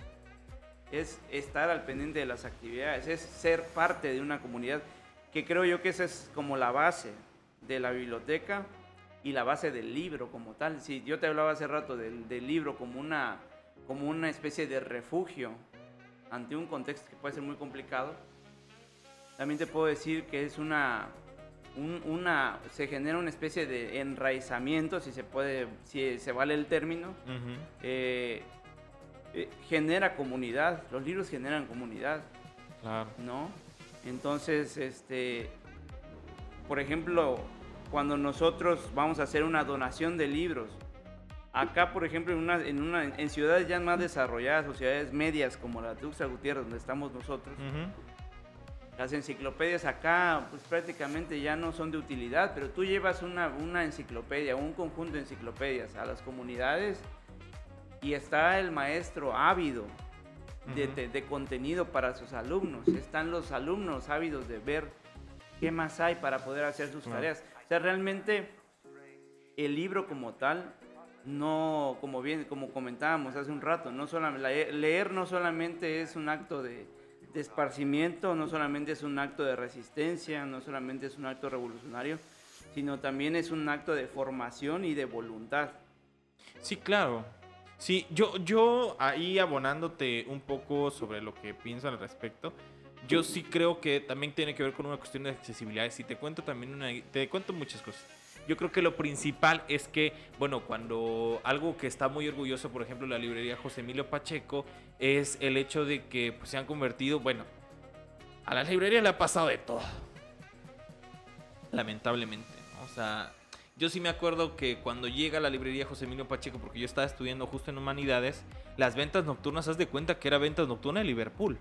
Es estar al pendiente de las actividades, es ser parte de una comunidad, que creo yo que esa es como la base de la biblioteca y la base del libro como tal. Si yo te hablaba hace rato del, del libro como una, como una especie de refugio ante un contexto que puede ser muy complicado, también te puedo decir que es una, una, se genera una especie de enraizamiento, si se puede, si se vale el término, eh, eh, genera comunidad, los libros generan comunidad, claro. ¿no? Entonces, este, por ejemplo, cuando nosotros vamos a hacer una donación de libros, acá, por ejemplo, en, una, en, una, en ciudades ya más desarrolladas o ciudades medias como la de Gutiérrez, donde estamos nosotros, las enciclopedias acá pues prácticamente ya no son de utilidad, pero tú llevas una, una enciclopedia, un conjunto de enciclopedias a las comunidades y está el maestro ávido de, contenido para sus alumnos. Están los alumnos ávidos de ver qué más hay para poder hacer sus tareas. O sea, realmente el libro como tal, no, como bien, como comentábamos hace un rato, no solamente, leer no solamente es un acto de, de esparcimiento no solamente es un acto de resistencia, no solamente es un acto revolucionario, sino también es un acto de formación y de voluntad. Sí, claro. Sí, yo, yo ahí abonándote un poco sobre lo que pienso al respecto, yo sí creo que también tiene que ver con una cuestión de accesibilidad. Y te cuento también una, te cuento muchas cosas. Yo creo que lo principal es que, bueno, cuando algo que está muy orgulloso, por ejemplo, la librería José Emilio Pacheco, es el hecho de que pues, se han convertido, bueno, a la librería le ha pasado de todo. Lamentablemente, O sea, yo sí me acuerdo que cuando llega a la librería José Emilio Pacheco, porque yo estaba estudiando justo en Humanidades, las ventas nocturnas, haz de cuenta que era ventas nocturnas de Liverpool.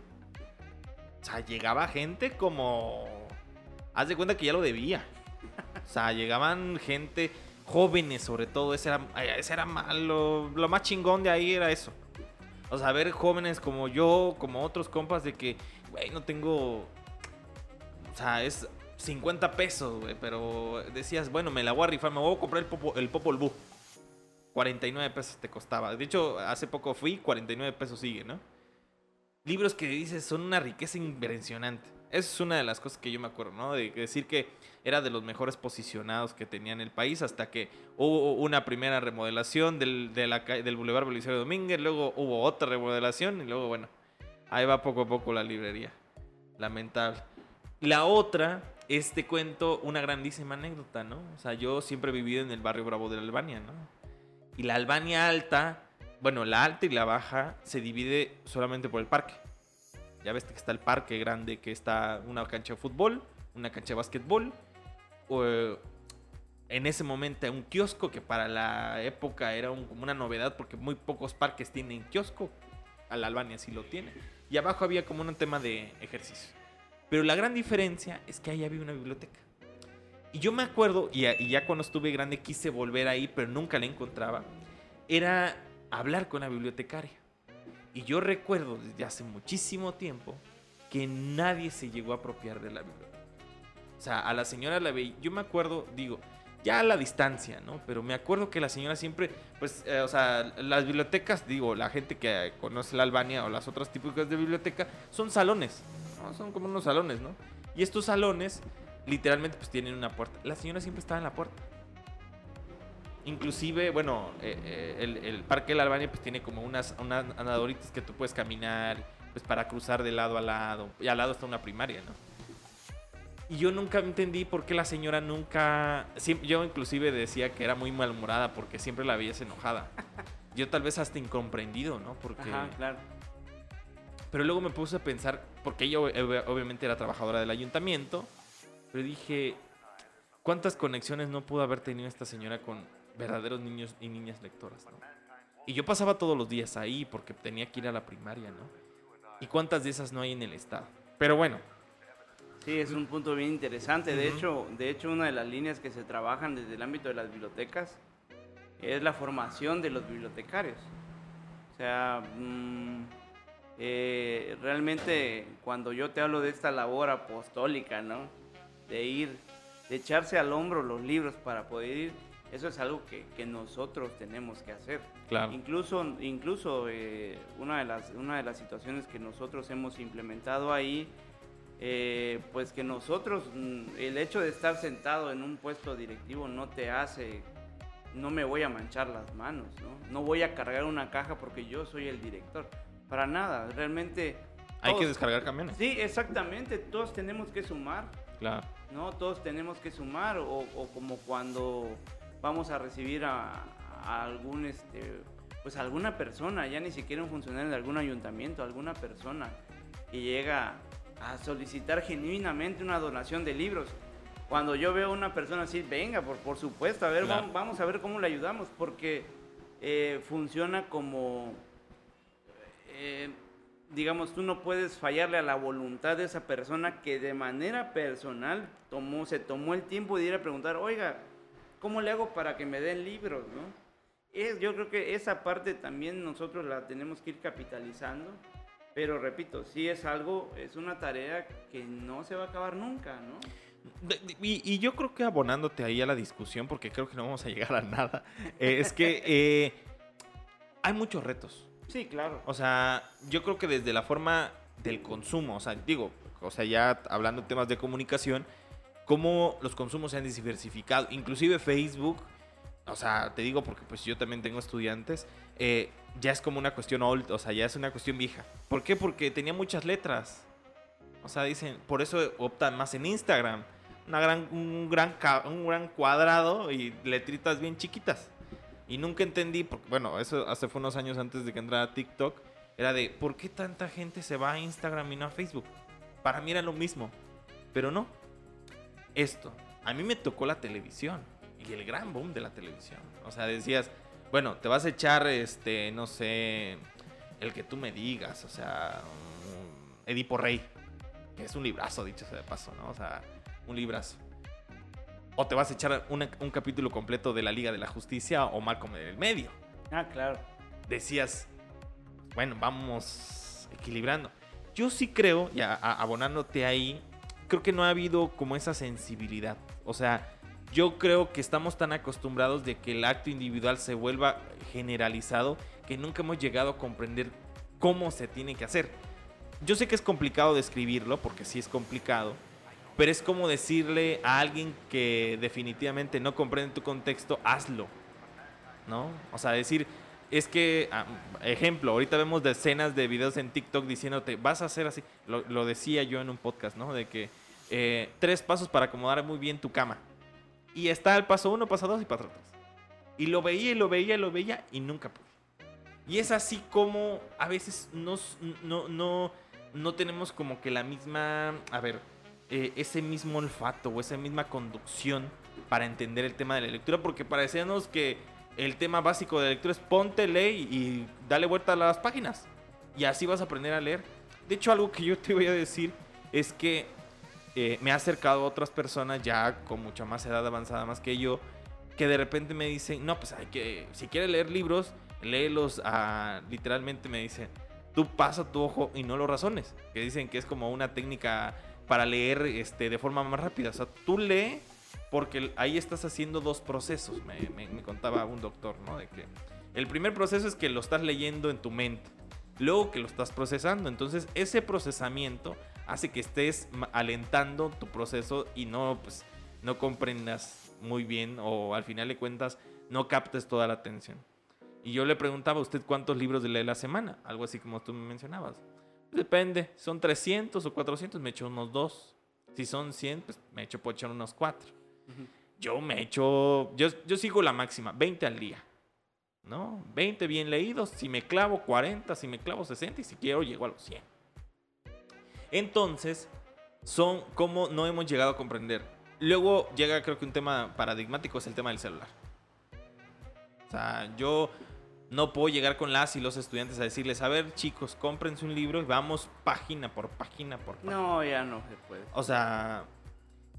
O sea, llegaba gente como... Haz de cuenta que ya lo debía. O sea, llegaban gente, jóvenes sobre todo, ese era, ese era malo, lo más chingón de ahí era eso. O sea, ver jóvenes como yo, como otros compas de que, güey, no tengo... O sea, es 50 pesos, güey, pero decías, bueno, me la voy a rifar, me voy a comprar el, Popo, el Popol Vuh. 49 pesos te costaba. De hecho, hace poco fui, 49 pesos sigue, ¿no? Libros que dices son una riqueza impresionante. Esa es una de las cosas que yo me acuerdo, ¿no? De decir que era de los mejores posicionados que tenía en el país hasta que hubo una primera remodelación del, del Boulevard Belisario Domínguez, luego hubo otra remodelación y luego, bueno, ahí va poco a poco la librería. Lamentable. La otra es, te cuento, una grandísima anécdota, ¿no? O sea, yo siempre he vivido en el barrio Bravo de la Albania, ¿no? Y la Albania alta, bueno, la alta y la baja se divide solamente por el parque. Ya ves que está el parque grande, que está una cancha de fútbol, una cancha de básquetbol. O, en ese momento un kiosco que para la época era como una novedad porque muy pocos parques tienen kiosco. A la Albania sí lo tiene. Y abajo había como un tema de ejercicio. Pero la gran diferencia es que ahí había una biblioteca. Y yo me acuerdo, y, y ya cuando estuve grande quise volver ahí, pero nunca la encontraba. Era hablar con la bibliotecaria. Y yo recuerdo desde hace muchísimo tiempo que nadie se llegó a apropiar de la biblioteca. O sea, a la señora la veía, yo me acuerdo, digo, ya a la distancia, ¿no? Pero me acuerdo que la señora siempre, pues, eh, o sea, las bibliotecas, digo, la gente que conoce la Albania o las otras típicas de biblioteca, son salones, ¿no? Son como unos salones, ¿no? Y estos salones, literalmente, pues tienen una puerta. La señora siempre estaba en la puerta. Inclusive, bueno, eh, eh, el, el Parque de la Albania pues tiene como unas, unas andadoritas que tú puedes caminar pues para cruzar de lado a lado. Y al lado está una primaria, ¿no? Y yo nunca entendí por qué la señora nunca... siempre- yo inclusive decía que era muy malhumorada porque siempre la veías enojada. (laughs) Yo tal vez hasta incomprendido, ¿no? Porque... Ajá, claro. Pero luego me puse a pensar, porque ella ob- obviamente era trabajadora del ayuntamiento, pero dije, ¿cuántas conexiones no pudo haber tenido esta señora con verdaderos niños y niñas lectoras? ¿no? Y yo pasaba todos los días ahí porque tenía que ir a la primaria, ¿no? ¿Y cuántas de esas no hay en el estado? Pero bueno, Sí, es un punto bien interesante. De hecho, de hecho, una de las líneas que se trabajan desde el ámbito de las bibliotecas es la formación de los bibliotecarios. O sea, mm, eh, realmente cuando yo te hablo de esta labor apostólica, ¿no? De ir, de echarse al hombro los libros para poder ir, eso es algo que, que nosotros tenemos que hacer. claro. Incluso, incluso eh, una, de las, una de las situaciones que nosotros hemos implementado ahí, eh, pues que nosotros, mm, el hecho de estar sentado en un puesto directivo no te hace, no me voy a manchar las manos, ¿no? No voy a cargar una caja porque yo soy el director. Para nada, realmente... Hay que descargar camiones. Sí, exactamente, todos tenemos que sumar. Claro. ¿no? Todos tenemos que sumar o, o como cuando vamos a recibir a, a algún, este, pues alguna persona, ya ni siquiera un funcionario de algún ayuntamiento, alguna persona que llega a solicitar genuinamente una donación de libros. Cuando yo veo a una persona así, venga, por, por supuesto, a ver, Claro. vamos, vamos a ver cómo le ayudamos, porque eh, funciona como, eh, digamos, tú no puedes fallarle a la voluntad de esa persona que de manera personal tomó, se tomó el tiempo de ir a preguntar, oiga, ¿cómo le hago para que me den libros? ¿no? Es, yo creo que esa parte también nosotros la tenemos que ir capitalizando, pero repito, sí es algo, es una tarea que no se va a acabar nunca, ¿no? Y, y yo creo que abonándote ahí a la discusión, porque creo que no vamos a llegar a nada, eh, es que eh, hay muchos retos. Sí, claro. O sea, yo creo que desde la forma del consumo, o sea, digo, o sea, ya hablando de temas de comunicación, cómo los consumos se han diversificado, inclusive Facebook, o sea, te digo porque pues yo también tengo estudiantes, eh, ya es como una cuestión old, o sea, ya es una cuestión vieja. ¿Por qué? Porque tenía muchas letras. O sea, dicen, por eso optan más en Instagram. Una gran, un, gran, un gran cuadrado y letritas bien chiquitas. Y nunca entendí, bueno, eso hace fue unos años antes de que entrara TikTok, era de, ¿por qué tanta gente se va a Instagram y no a Facebook? Para mí era lo mismo, pero no. Esto, a mí me tocó la televisión y el gran boom de la televisión. O sea, decías, bueno, te vas a echar, este, no sé, el que tú me digas, o sea, Edipo Rey, que es un librazo, dicho sea de paso, ¿no? O sea, un librazo. O te vas a echar una- un capítulo completo de la Liga de la Justicia o Malcolm en el medio. Ah, claro. Decías, bueno, vamos equilibrando. Yo sí creo, ya a- abonándote ahí, creo que no ha habido como esa sensibilidad. O sea, yo creo que estamos tan acostumbrados de que el acto individual se vuelva generalizado que nunca hemos llegado a comprender cómo se tiene que hacer. Yo sé que es complicado describirlo, porque sí es complicado, pero es como decirle a alguien que definitivamente no comprende tu contexto, hazlo. ¿No? O sea, decir, es que, ah, ejemplo, ahorita vemos decenas de videos en TikTok diciéndote, vas a hacer así. Lo, lo decía yo en un podcast, ¿no? De que eh, tres pasos para acomodar muy bien tu cama. Y está el paso uno, paso dos y paso tres. Y lo veía y lo veía y lo veía y nunca pude. Y es así como a veces no, no, no tenemos como que la misma, a ver, eh, ese mismo olfato o esa misma conducción para entender el tema de la lectura, porque parecíamos que el tema básico de lectura es ponte, lee y, y dale vuelta a las páginas. Y así vas a aprender a leer. De hecho, algo que yo te voy a decir es que eh, me ha acercado a otras personas ya con mucha más edad avanzada más que yo, que de repente me dicen, no, pues hay que, si quieres leer libros, léelos a, literalmente me dicen, tú pasa tu ojo y no lo razones, que dicen que es como una técnica para leer este, de forma más rápida, o sea, tú lee porque ahí estás haciendo dos procesos, me, me- me contaba un doctor, ¿no? De que el primer proceso es que lo estás leyendo en tu mente, luego que lo estás procesando, entonces ese procesamiento hace que estés alentando tu proceso y no, pues, no comprendas muy bien o al final de cuentas no captes toda la atención. Y yo le preguntaba a usted cuántos libros lee la semana, algo así como tú me mencionabas. Depende, son 300 o 400, me echo unos dos. Si son 100, pues me echo por echar unos cuatro. Yo me echo, yo, yo sigo la máxima, 20 al día. ¿No? 20 bien leídos, si me clavo 40, si me clavo 60 y si quiero llego a los 100. Entonces, son como no hemos llegado a comprender. Luego llega creo que un tema paradigmático es el tema del celular. O sea, yo no puedo llegar con las y los estudiantes a decirles, a ver chicos, cómprense un libro y vamos página por página por página. No, ya no se puede. O sea,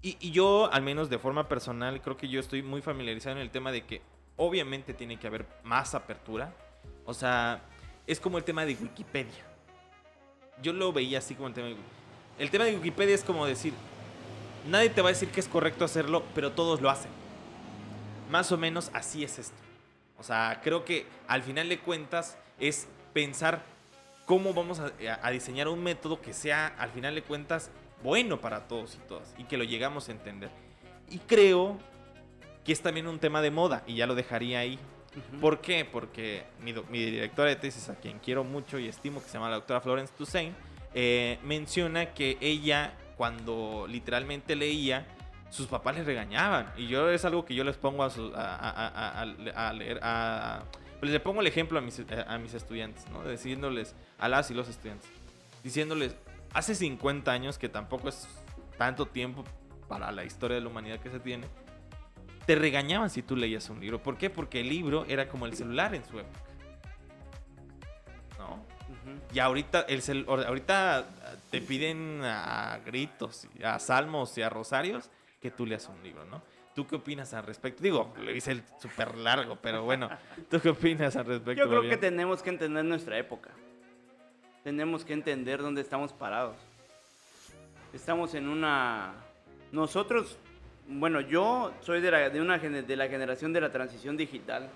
y, yo, al menos de forma personal, creo que yo estoy muy familiarizado en el tema de que obviamente tiene que haber más apertura. O sea, es como el tema de Wikipedia. Yo lo veía así como el tema de El tema de Wikipedia es como decir, nadie te va a decir que es correcto hacerlo, pero todos lo hacen. Más o menos así es esto. O sea, creo que al final de cuentas es pensar cómo vamos a, diseñar un método que sea, al final de cuentas, bueno para todos y todas y que lo llegamos a entender. Y creo que es también un tema de moda y ya lo dejaría ahí. Uh -huh. ¿Por qué? Porque mi, mi, directora de tesis, a quien quiero mucho y estimo, que se llama la doctora Florence Toussaint, eh, menciona que ella, cuando literalmente leía, sus papás le regañaban. Y yo es algo que yo les pongo a, su, a, a, a leer, pues le pongo el ejemplo a mis, a mis estudiantes, ¿no? Diciéndoles a las y los estudiantes, diciéndoles, hace 50 años, que tampoco es tanto tiempo para la historia de la humanidad que se tiene, te regañaban si tú leías un libro. ¿Por qué? Porque el libro era como el celular en su época. ¿No? Uh -huh. Y ahorita, el cel ahorita te piden a gritos, a salmos y a rosarios que tú leas un libro, ¿no? ¿Tú qué opinas al respecto? Digo, lo hice el súper largo, pero bueno, (laughs) ¿tú qué opinas al respecto? Yo creo Fabián? que tenemos que entender nuestra época. Tenemos que entender dónde estamos parados. Estamos en una... Nosotros bueno, yo soy de la, de, una, de la generación de la transición digital.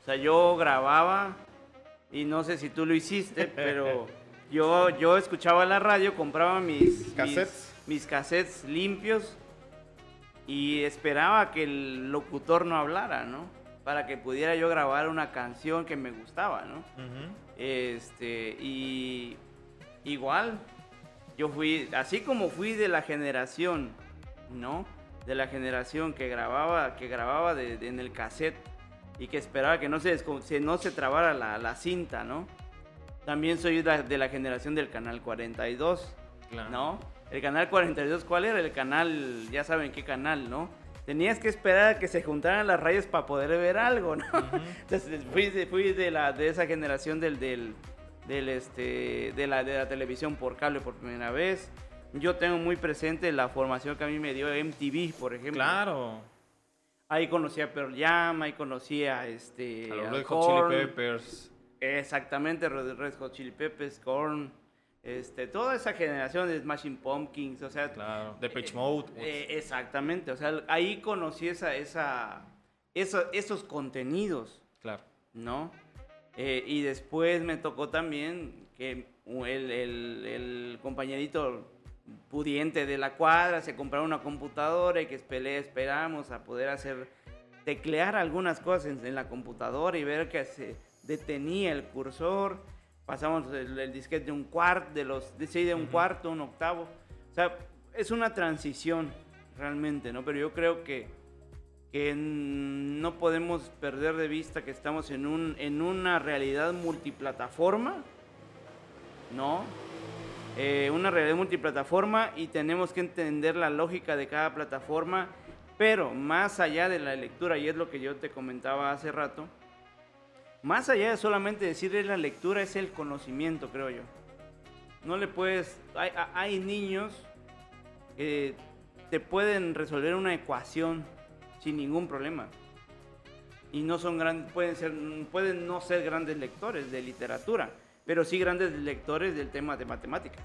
O sea, yo grababa, y no sé si tú lo hiciste, (laughs) pero yo, yo escuchaba la radio, compraba mis cassettes, mis, mis cassettes limpios y esperaba que el locutor no hablara, ¿no? Para que pudiera yo grabar una canción que me gustaba, ¿no? Uh -huh. Este, y igual, yo fui, así como fui de la generación, ¿no? de la generación que grababa, que grababa de, de, en el cassette y que esperaba que no se, no se trabara la, la, cinta, ¿no? También soy de la generación del canal 42, claro. ¿no? El canal 42, ¿cuál era el canal? Ya saben qué canal, ¿no? Tenías que esperar a que se juntaran las rayas para poder ver algo, ¿no? Uh -huh. Entonces fui, de, fui de, la, de esa generación del, del, del este, de, la, de la televisión por cable por primera vez yo tengo muy presente la formación que a mí me dio MTV, por ejemplo. Claro. Ahí conocí a Pearl Jam, ahí conocí a este. A los Red Hot Chili Peppers. Exactamente, Red Hot Chili Peppers, Korn. Este, toda esa generación de Smashing Pumpkins, o sea. Claro, The Pitch Mode. Eh, exactamente, o sea, ahí conocí esa, esa, esa esos contenidos. Claro. ¿No? Eh, y después me tocó también que el, el, el compañerito pudiente de la cuadra, se compraba una computadora y que esperamos a poder hacer, teclear algunas cosas en, en, la computadora y ver que se detenía el cursor, pasamos el, el disquete de un cuarto, de los, de, de un uh -huh. cuarto, un octavo, o sea, es una transición realmente, ¿no? Pero yo creo que, que no podemos perder de vista que estamos en, un, en una realidad multiplataforma, ¿no? eh, una realidad multiplataforma y tenemos que entender la lógica de cada plataforma, pero más allá de la lectura, y es lo que yo te comentaba hace rato, más allá de solamente decirle la lectura es el conocimiento, creo yo. No le puedes, hay, niños que te pueden resolver una ecuación sin ningún problema. Y no son grandes, pueden, ser, pueden no ser grandes lectores de literatura pero sí grandes lectores del tema de matemáticas.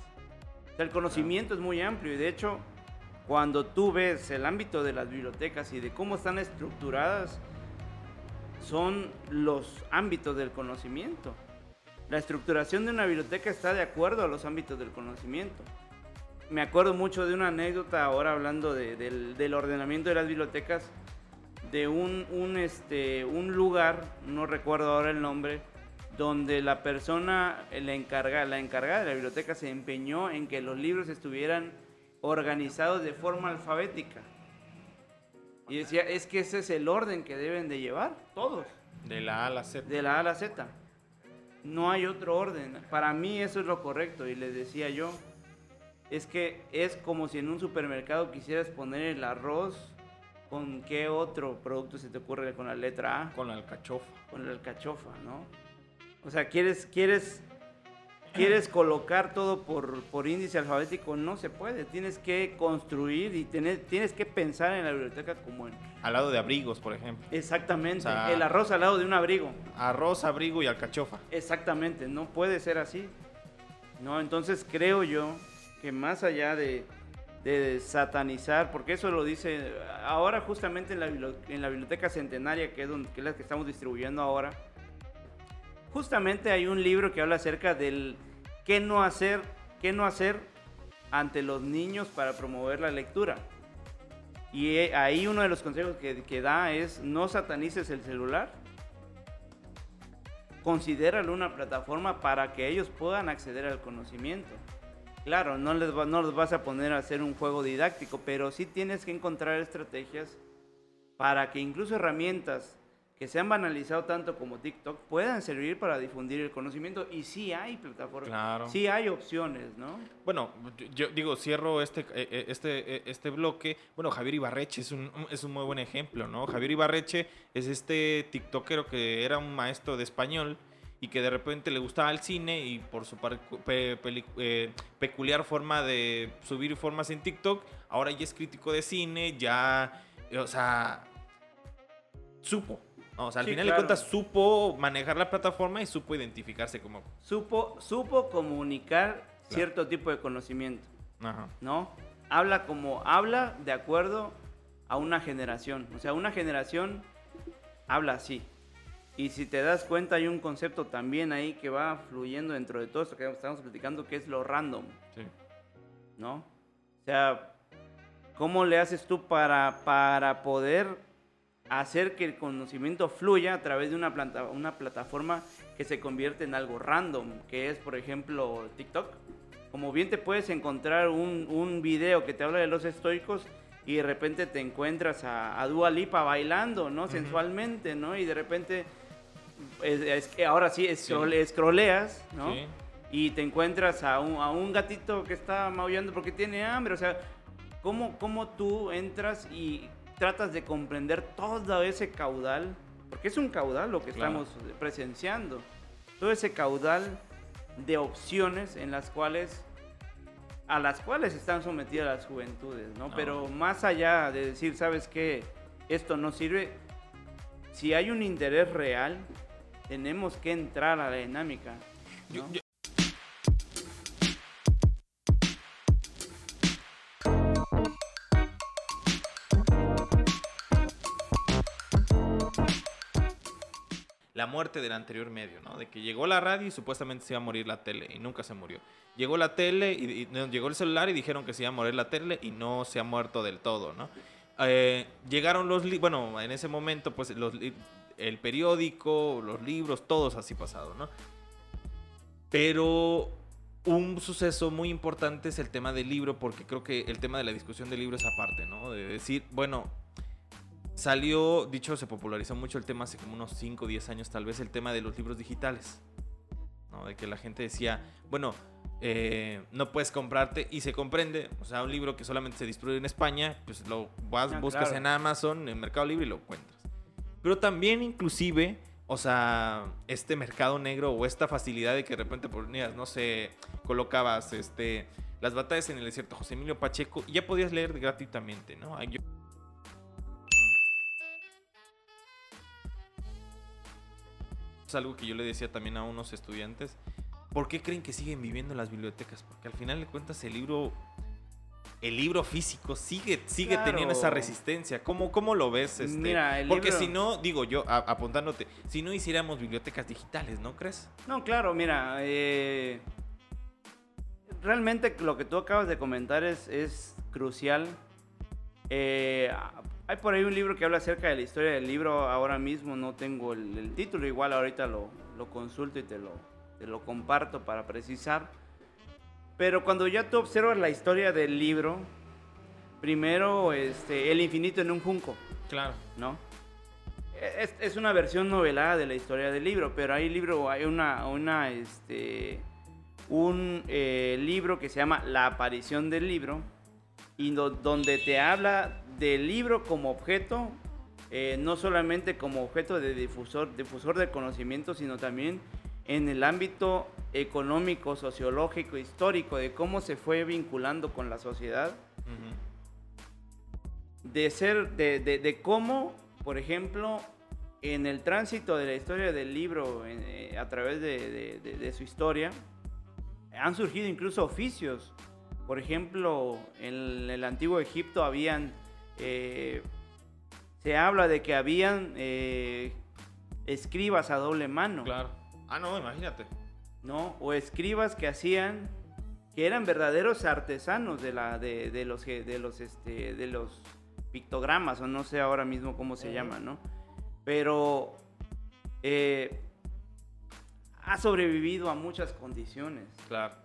El conocimiento es muy amplio y de hecho, cuando tú ves el ámbito de las bibliotecas y de cómo están estructuradas, son los ámbitos del conocimiento. La estructuración de una biblioteca está de acuerdo a los ámbitos del conocimiento. Me acuerdo mucho de una anécdota ahora hablando de, del, ordenamiento de las bibliotecas de este, un lugar, no recuerdo ahora el nombre, donde la persona, la encargada, la encargada de la biblioteca se empeñó en que los libros estuvieran organizados de forma alfabética. Y decía, es que ese es el orden que deben de llevar todos. De la A a la Z. De la A a la Z. No hay otro orden. Para mí eso es lo correcto. Y les decía yo, es que es como si en un supermercado quisieras poner el arroz con qué otro producto se te ocurre con la letra A. Con la alcachofa. Con la alcachofa, ¿no? O sea, quieres, quieres, quieres colocar todo por, por índice alfabético, no se puede. Tienes que construir y tener, tienes que pensar en la biblioteca como en... Al lado de abrigos, por ejemplo. Exactamente. O sea- el arroz al lado de un abrigo. Arroz, abrigo y alcachofa. Exactamente, no puede ser así. No, entonces creo yo que más allá de, de satanizar, porque eso lo dice ahora justamente en la, en la biblioteca centenaria, que es, donde, que es la que estamos distribuyendo ahora, justamente hay un libro que habla acerca del qué no hacer, qué no hacer ante los niños para promover la lectura. Y eh, ahí uno de los consejos que, da es no satanices el celular, considéralo una plataforma para que ellos puedan acceder al conocimiento. Claro, no les, no los vas a poner a hacer un juego didáctico, pero sí tienes que encontrar estrategias para que incluso herramientas que se han banalizado tanto como TikTok puedan servir para difundir el conocimiento. Y sí hay plataformas, Claro. sí hay opciones, ¿no? Bueno, yo, digo, cierro este, eh, eh, este, eh, este bloque. Bueno, Javier Ibarreche es un, es un muy buen ejemplo, ¿no? Javier Ibarreche es este tiktokero que era un maestro de español y que de repente le gustaba el cine y por su pe- eh, peculiar forma de subir formas en TikTok, ahora ya es crítico de cine, ya, o sea, supo. ¿No? O sea, al Sí, final claro. de cuentas supo manejar la plataforma y supo identificarse como... Supo, supo comunicar cierto tipo de conocimiento. Ajá. ¿no? Habla como habla de acuerdo a una generación. O sea, una generación habla así. Y si te das cuenta, hay un concepto también ahí que va fluyendo dentro de todo esto que estamos platicando, que es lo random, Sí. ¿no? O sea, ¿cómo le haces tú para, para poder hacer que el conocimiento fluya a través de una, planta, una plataforma que se convierte en algo random, que es, por ejemplo, TikTok? Como bien te puedes encontrar un, un video que te habla de los estoicos y de repente te encuentras a, a Dua Lipa bailando, ¿no? Sensualmente, ¿no? Y de repente, es, es ahora sí, escrole- escroleas, ¿no? Sí. y te encuentras a un, a un gatito que está maullando porque tiene hambre. O sea, ¿cómo, ¿cómo tú entras y tratas de comprender todo ese caudal? Porque es un caudal lo que Claro. estamos presenciando. Todo ese caudal de opciones en las cuales a las cuales están sometidas las juventudes, ¿no? No. Pero más allá de decir, ¿sabes qué? Esto no sirve. Si hay un interés real, tenemos que entrar a la dinámica. Yo- ¿no? yo- Muerte del anterior medio, ¿no? De que llegó la radio y supuestamente se iba a morir la tele y nunca se murió. Llegó la tele y, no, llegó el celular y dijeron que se iba a morir la tele y no se ha muerto del todo, ¿no? Eh, llegaron los libros, bueno, en ese momento, pues los el periódico, los libros, todos así pasado, ¿no? Pero un suceso muy importante es el tema del libro, porque creo que el tema de la discusión del libro es aparte, ¿no? De decir, bueno, salió, dicho, se popularizó mucho el tema hace como unos 5 o 10 años tal vez, el tema de los libros digitales, ¿no? De que la gente decía, bueno, eh, no puedes comprarte, y se comprende, o sea, un libro que solamente se distribuye en España, pues lo vas, Ah, buscas claro. en Amazon, en Mercado Libre y lo encuentras. Pero también inclusive, o sea, este mercado negro o esta facilidad de que de repente ponías, no sé, colocabas este, las batallas en el desierto José Emilio Pacheco y ya podías leer gratuitamente, ¿no? Yo- Es algo que yo le decía también a unos estudiantes. ¿Por qué creen que siguen viviendo en las bibliotecas? Porque al final de cuentas el libro, el libro físico sigue, sigue Claro. teniendo esa resistencia. ¿Cómo, cómo lo ves? Este? Mira, el Porque libro- si no, digo yo, a- apuntándote, si no hiciéramos bibliotecas digitales, ¿no crees? No, claro, mira, eh, realmente lo que tú acabas de comentar es, es crucial. Eh, Hay por ahí un libro que habla acerca de la historia del libro. Ahora mismo no tengo el, el título, igual ahorita lo, lo consulto y te lo, te lo comparto para precisar. Pero cuando ya tú observas la historia del libro, primero este, El infinito en un junco, Claro. ¿no? Es, es una versión novelada de la historia del libro, pero hay libro, hay una, una este, un eh, libro que se llama La aparición del libro, y do- donde te habla del libro como objeto, eh, no solamente como objeto de difusor, difusor de conocimiento, sino también en el ámbito económico, sociológico, histórico, de cómo se fue vinculando con la sociedad de ser, de, de- de cómo, por ejemplo, en el tránsito de la historia del libro, en, eh, a través de- de su historia, han surgido incluso oficios. Por ejemplo, en el antiguo Egipto habían, eh, se habla de que habían eh, escribas a doble mano. Claro. Ah, no, imagínate. ¿no? O escribas que hacían, que eran verdaderos artesanos de, la, de, de los, de, los, este, de los pictogramas, o no sé ahora mismo cómo se llama, ¿no? Pero eh, ha sobrevivido a muchas condiciones, Claro.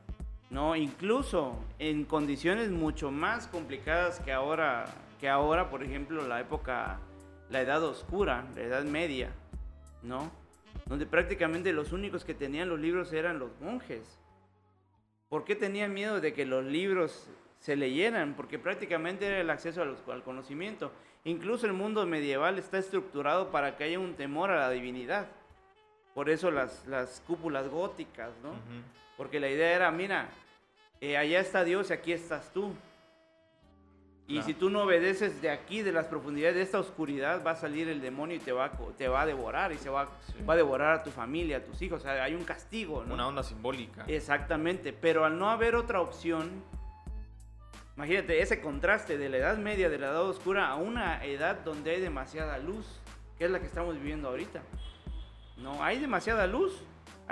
¿No? Incluso en condiciones mucho más complicadas que ahora, que ahora, por ejemplo, la época, la edad oscura, la edad media, ¿no? Donde prácticamente los únicos que tenían los libros eran los monjes. ¿Por qué tenían miedo de que los libros se leyeran? Porque prácticamente era el acceso a los- al conocimiento. Incluso el mundo medieval está estructurado para que haya un temor a la divinidad. Por eso las, las cúpulas góticas, ¿no? Porque la idea era, mira, eh, allá está Dios y aquí estás tú. Y si tú no obedeces de aquí, de las profundidades de esta oscuridad, va a salir el demonio y te va te va a devorar y se va, Sí. va a devorar a tu familia, a tus hijos. O sea, hay un castigo, ¿no? Una onda simbólica. Exactamente, pero al no haber otra opción, imagínate ese contraste de la edad media, de la edad oscura, a una edad donde hay demasiada luz, que es la que estamos viviendo ahorita. No, hay demasiada luz,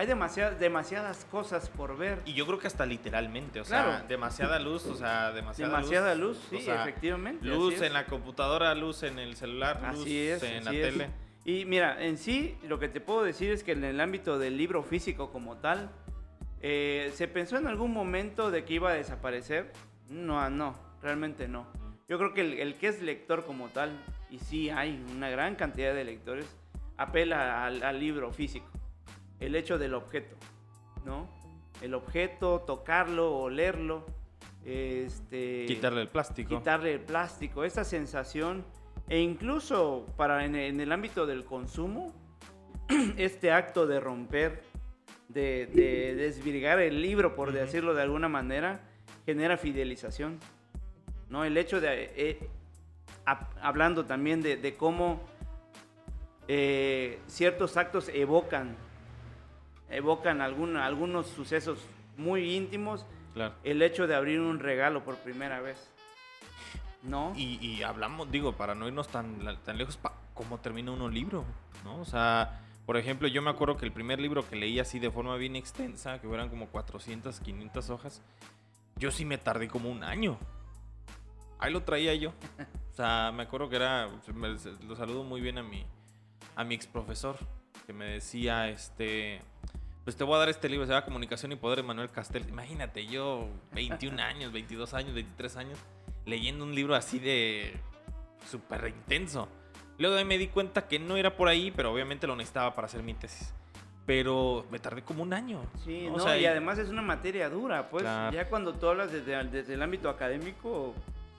hay demasiadas, demasiadas cosas por ver. Y yo creo que hasta literalmente, o sea, demasiada luz, o sea, demasiada, demasiada luz, o sí, sea, efectivamente. Luz en la computadora, luz en el celular, luz es, en la es. tele. Y mira, en sí, lo que te puedo decir es que en el ámbito del libro físico como tal, eh, ¿se pensó en algún momento de que iba a desaparecer? No, no, realmente no. Yo creo que el, el que es lector como tal, y sí hay una gran cantidad de lectores, apela al, al libro físico. El hecho del objeto, ¿no? El objeto, tocarlo, olerlo, este... Quitarle el plástico. quitarle el plástico, esta sensación, e incluso para en, en el ámbito del consumo, (clears throat) este acto de romper, de, de desvirgar el libro, por decirlo de alguna manera, genera fidelización. ¿no? El hecho de, eh, hab- hablando también de, de cómo eh, ciertos actos evocan, evocan algún- algunos sucesos muy íntimos, Claro. el hecho de abrir un regalo por primera vez. ¿No? Y, y hablamos, digo, para no irnos tan, tan lejos, pa- ¿cómo termina uno un libro? ¿No? O sea, por ejemplo, yo me acuerdo que el primer libro que leí así de forma bien extensa, que eran como 400, 500 hojas, yo sí me tardé como un año. Ahí lo traía yo. O sea, me acuerdo que era, me- lo saludo muy bien a mi, a mi ex profesor, que me decía, este, pues te voy a dar este libro, se llama Comunicación y Poder de Manuel Castel. Imagínate, yo 21 (laughs) años, 22 años, 23 años, leyendo un libro así de súper intenso. Luego de ahí me di cuenta que no era por ahí, pero obviamente lo necesitaba para hacer mi tesis. Pero me tardé como un año. Sí, ¿no? O no, sea, y además es una materia dura, pues Claro. ya cuando tú hablas desde, desde el ámbito académico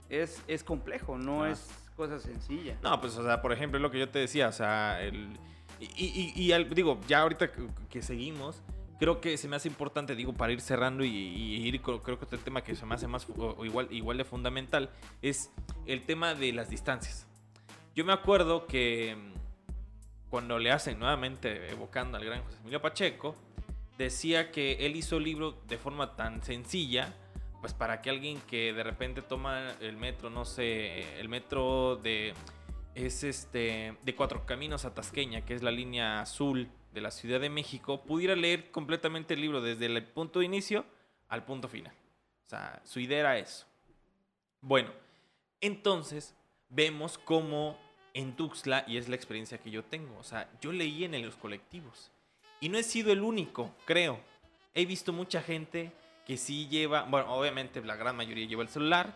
es, es complejo, no Claro. es cosa sencilla. No, pues, o sea, por ejemplo, es lo que yo te decía, o sea, el... Y, digo, ya ahorita que, seguimos, creo que se me hace importante, digo, para ir cerrando y, ir, creo que otro tema que se me hace más, fu- o igual, igual de fundamental, es el tema de las distancias. Yo me acuerdo que mm, cuando le hacen nuevamente, evocando al gran José Emilio Pacheco, decía que él hizo el libro de forma tan sencilla, pues para que alguien que de repente toma el metro, no sé, el metro de es este de Cuatro Caminos a Tasqueña, que es la línea azul de la Ciudad de México, pudiera leer completamente el libro desde el punto de inicio al punto final. O sea, su idea era eso. Bueno, entonces vemos cómo en Tuxtla, y es la experiencia que yo tengo, o sea, yo leí en los colectivos. Y no he sido el único, creo. He visto mucha gente que sí lleva, bueno, obviamente la gran mayoría lleva el celular,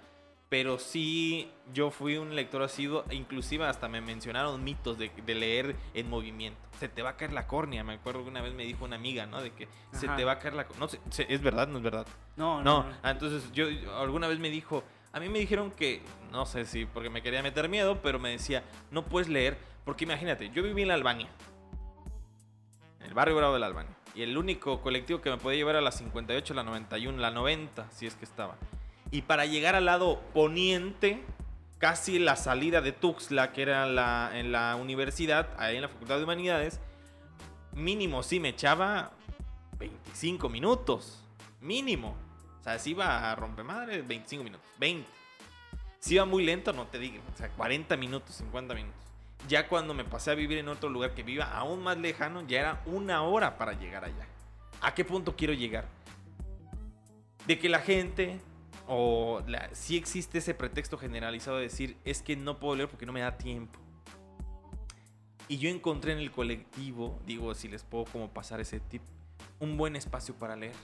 pero sí yo fui un lector asiduo, inclusive hasta me mencionaron mitos de, leer en movimiento. Se te va a caer la córnea, me acuerdo que una vez me dijo una amiga, ¿no? De que se te va a caer la córnea. No sé, ¿es verdad? ¿No es verdad? No, no. no. Ah, entonces yo alguna vez me dijo, a mí me dijeron que, no sé si porque me quería meter miedo, pero me decía, no puedes leer, porque imagínate, yo viví en la Albania, en el barrio Bravo de la Albania, y el único colectivo que me podía llevar a la 58, la 91, la 90, si es que estaba. Y para llegar al lado poniente, casi la salida de Tuxtla, que era la, en la universidad, ahí en la Facultad de Humanidades, mínimo sí me echaba 25 minutos. Mínimo. O sea, si iba a romper madre, 25 minutos. 20. Si iba muy lento, no te digo. O sea, 40 minutos, 50 minutos. Ya cuando me pasé a vivir en otro lugar que viva aún más lejano, ya era una hora para llegar allá. ¿A qué punto quiero llegar? De que la gente o si existe ese pretexto generalizado de decir, es que no puedo leer porque no me da tiempo. Y yo encontré en el colectivo, digo, si les puedo como pasar ese tip, un buen espacio para leer.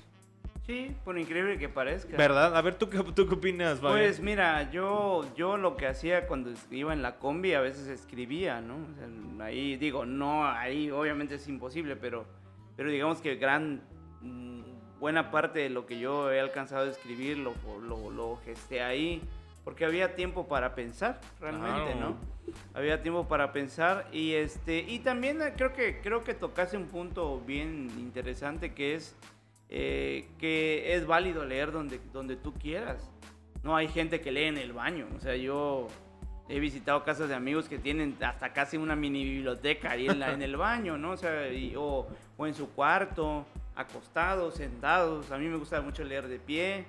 Sí, por increíble que parezca. ¿Verdad? A ver, ¿tú, tú qué opinas, Pues mira, yo, yo lo que hacía cuando iba en la combi, a veces escribía, ¿no? ahí digo, no, ahí obviamente es imposible, pero, pero digamos que gran buena parte de lo que yo he alcanzado a escribir lo, lo, lo gesté ahí, porque había tiempo para pensar, realmente, ¿no? Había tiempo para pensar y este y también eh, creo que creo que tocaste un punto bien interesante que es eh, que es válido leer donde donde tú quieras. No hay gente que lee en el baño, o sea, yo he visitado casas de amigos que tienen hasta casi una mini biblioteca ahí en, la, en el baño, ¿no? O sea, o, o en su cuarto acostados, sentados. A mí me gusta mucho leer de pie,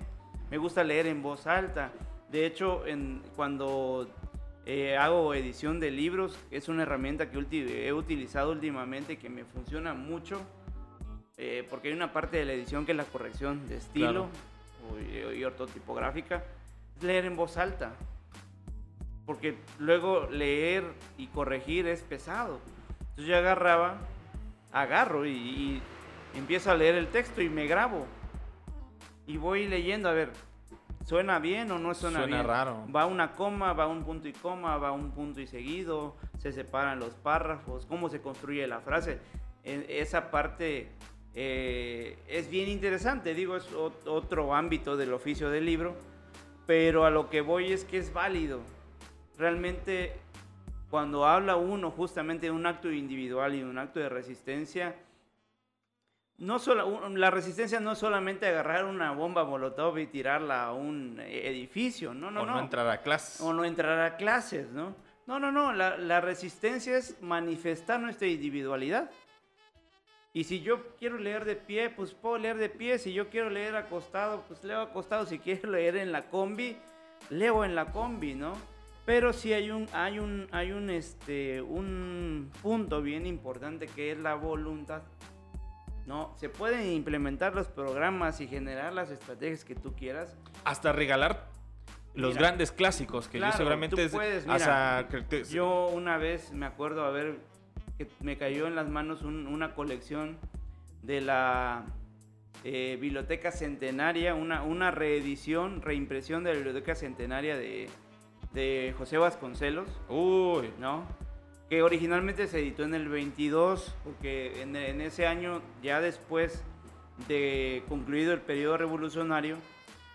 me gusta leer en voz alta. De hecho, en, cuando eh, hago edición de libros, es una herramienta que he utilizado últimamente que me funciona mucho, eh, porque hay una parte de la edición que es la corrección de estilo y, ortotipográfica, es leer en voz alta. Porque luego leer y corregir es pesado. Entonces yo agarraba, agarro y empiezo a leer el texto y me grabo. Y voy leyendo, a ver, ¿suena bien o no suena, suena bien? raro. Va una coma, va un punto y coma, va un punto y seguido, se separan los párrafos, cómo se construye la frase. esa parte eh, es bien interesante, digo, es otro ámbito del oficio del libro, pero a lo que voy es que es válido. Realmente, cuando habla uno justamente de un acto individual y un acto de resistencia, no solo, la resistencia no es solamente agarrar una bomba molotov y tirarla a un edificio, no, no, o no. entrar a clases. O no entrar a clases, ¿no? No, no, no, la, la resistencia es manifestar nuestra individualidad. Y si yo quiero leer de pie, pues puedo leer de pie. Si yo quiero leer acostado, pues leo acostado. Si quiero leer en la combi, leo en la combi, ¿no? Pero sí hay un, hay un, hay un, este, un punto bien importante que es la voluntad. No, se pueden implementar los programas y generar las estrategias que tú quieras. Hasta regalar los grandes clásicos que yo seguramente puedes, yo una vez me acuerdo a ver que me cayó en las manos una colección de la eh, Biblioteca Centenaria, una, una reedición, reimpresión de la Biblioteca Centenaria de, de José Vasconcelos. Uy. ¿No? Que originalmente se editó en el 22, porque en, ese año, ya después de concluido el periodo revolucionario,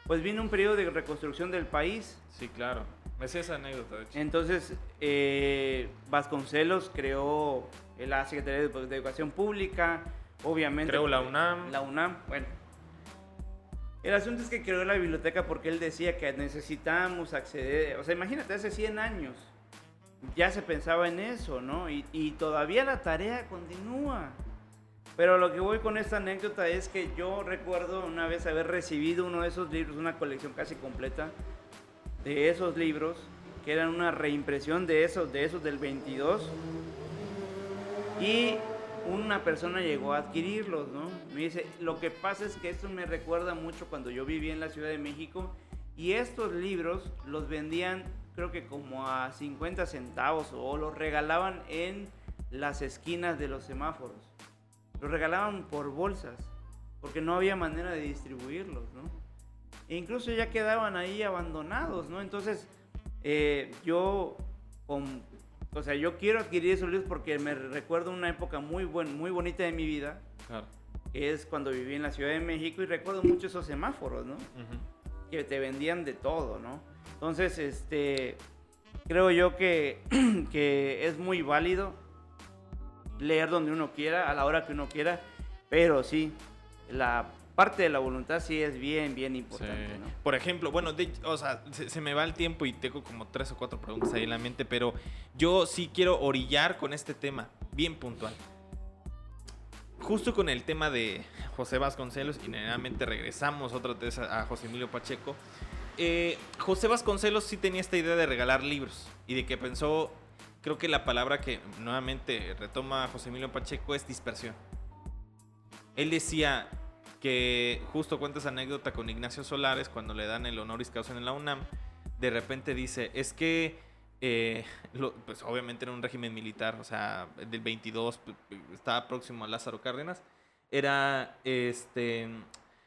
pues vino un periodo de reconstrucción del país. Sí, claro. Es esa anécdota, de hecho. Entonces, eh, Vasconcelos creó la Secretaría de Educación Pública, obviamente. Creó la UNAM. La UNAM, bueno. El asunto es que creó la biblioteca porque él decía que necesitamos acceder, o sea, imagínate, hace 100 años ya se pensaba en eso, ¿no? Y, todavía la tarea continúa. Pero lo que voy con esta anécdota es que yo recuerdo una vez haber recibido uno de esos libros, una colección casi completa de esos libros, que eran una reimpresión de esos, de esos del 22. Y una persona llegó a adquirirlos, ¿no? Me dice, lo que pasa es que esto me recuerda mucho cuando yo viví en la Ciudad de México Y estos libros los vendían creo que como a 50 centavos o los regalaban en las esquinas de los semáforos. Los regalaban por bolsas, porque no había manera de distribuirlos, ¿no? E incluso ya quedaban ahí abandonados, ¿no? Entonces, eh, yo, con, o sea, yo quiero adquirir esos libros porque me recuerdo una época muy, buen, muy bonita de mi vida, claro. que es cuando viví en la Ciudad de México y recuerdo mucho esos semáforos, ¿no? Que te vendían de todo, ¿no? Entonces, este, creo yo que, (clears throat) que es muy válido leer donde uno quiera, a la hora que uno quiera, pero sí, la parte de la voluntad sí es bien, bien importante. Por ejemplo, bueno, o sea, se, me va el tiempo y tengo como tres o cuatro preguntas ahí en la mente, pero yo sí quiero orillar con este tema, bien puntual. Justo con el tema de José Vasconcelos, y generalmente regresamos otra vez a José Emilio Pacheco. Eh, José Vasconcelos sí tenía esta idea de regalar libros y de que pensó, creo que la palabra que nuevamente retoma José Emilio Pacheco es dispersión. Él decía que justo cuenta esa anécdota con Ignacio Solares cuando le dan el honoris causa en la UNAM. De repente dice, es que, eh, pues obviamente era un régimen militar, o sea, del 22, pues, estaba próximo a Lázaro Cárdenas. Era, este,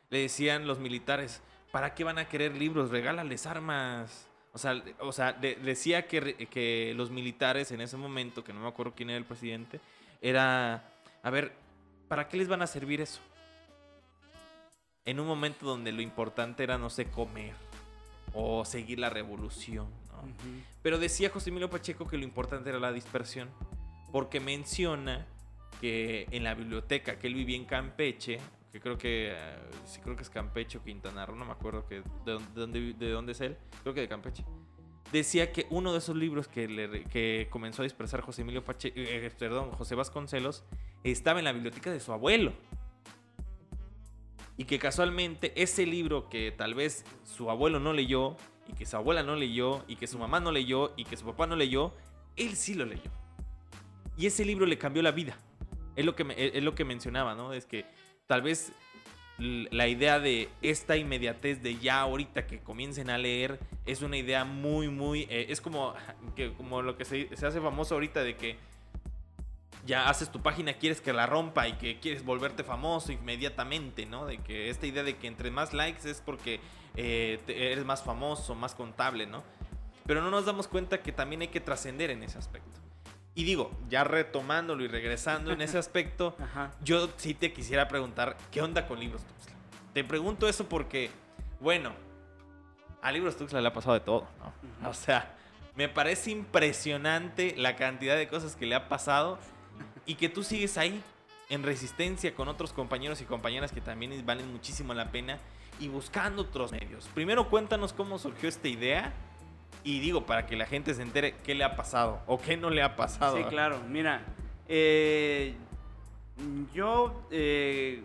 le decían los militares, ¿para qué van a querer libros? Regálales armas. O sea, o sea decía que, que los militares en ese momento, que no me acuerdo quién era el presidente, era, a ver, ¿para qué les van a servir eso? En un momento donde lo importante era, no sé, comer o seguir la revolución. Pero decía José Emilio Pacheco que lo importante era la dispersión, porque menciona que en la biblioteca que él vivía en Campeche, que creo que eh, sí creo que es Campeche o Quintana Roo, no me acuerdo que, de, dónde, de dónde es él, creo que de Campeche. Decía que uno de esos libros que, le, que comenzó a dispersar José Emilio Pache, eh, eh, perdón, José Vasconcelos estaba en la biblioteca de su abuelo. Y que casualmente ese libro que tal vez su abuelo no leyó, y que su abuela no leyó, y que su mamá no leyó, y que su papá no leyó, él sí lo leyó. Y ese libro le cambió la vida. Es lo que, es lo que mencionaba, ¿no? Es que tal vez la idea de esta inmediatez de ya ahorita que comiencen a leer es una idea muy, muy... Eh, es como, (laughs) que, como lo que se, hace famoso ahorita de que ya haces tu página, quieres que la rompa y que quieres volverte famoso inmediatamente, ¿no? De que esta idea de que entre más likes es porque eh, eres más famoso, más contable, ¿no? Pero no nos damos cuenta que también hay que trascender en ese aspecto. Y digo, ya retomándolo y regresando en ese (laughs) aspecto, yo sí te quisiera preguntar, ¿qué onda con Libros Tuxtla? Te pregunto eso porque, bueno, a Libros Tuxtla le ha pasado de todo, ¿no? O sea, me parece impresionante la cantidad de cosas que le ha pasado y que tú sigues ahí en resistencia con otros compañeros y compañeras que también valen muchísimo la pena y buscando otros medios. Primero cuéntanos cómo surgió esta idea y digo, para que la gente se entere qué le ha pasado o qué no le ha pasado. Sí, claro. Mira, eh, yo eh,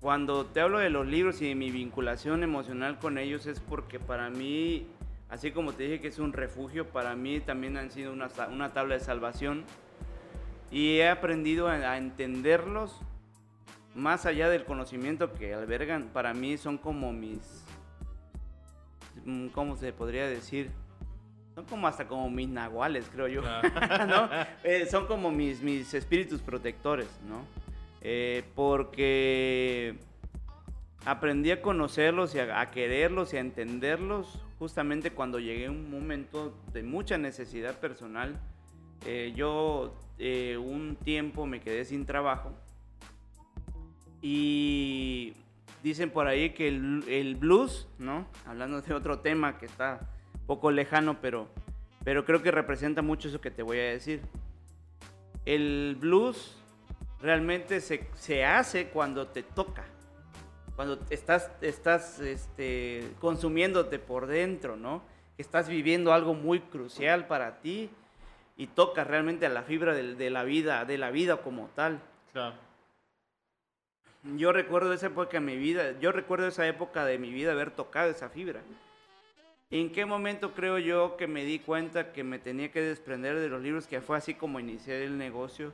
cuando te hablo de los libros y de mi vinculación emocional con ellos es porque para mí, así como te dije que es un refugio, para mí también han sido una, una tabla de salvación. Y he aprendido a, a entenderlos más allá del conocimiento que albergan. Para mí son como mis... ¿Cómo se podría decir? Son como hasta como mis nahuales, creo yo, ah. (laughs) eh, son como mis, mis espíritus protectores, ¿no? Eh, porque aprendí a conocerlos y a, quererlos y a entenderlos justamente cuando llegué a un momento de mucha necesidad personal. Eh, yo un tiempo me quedé sin trabajo y dicen por ahí que el, el blues, ¿no? Hablando de otro tema que está poco lejano, pero, pero creo que representa mucho eso que te voy a decir. El blues realmente se, se hace cuando te toca, cuando estás, estás este, consumiéndote por dentro, ¿no? Estás viviendo algo muy crucial para ti y toca realmente a la fibra de, de la vida, de la vida como tal. Claro. Yo recuerdo esa época de mi vida, yo recuerdo esa época de mi vida haber tocado esa fibra. ¿En qué momento creo yo que me di cuenta que me tenía que desprender de los libros, que fue así como inicié el negocio?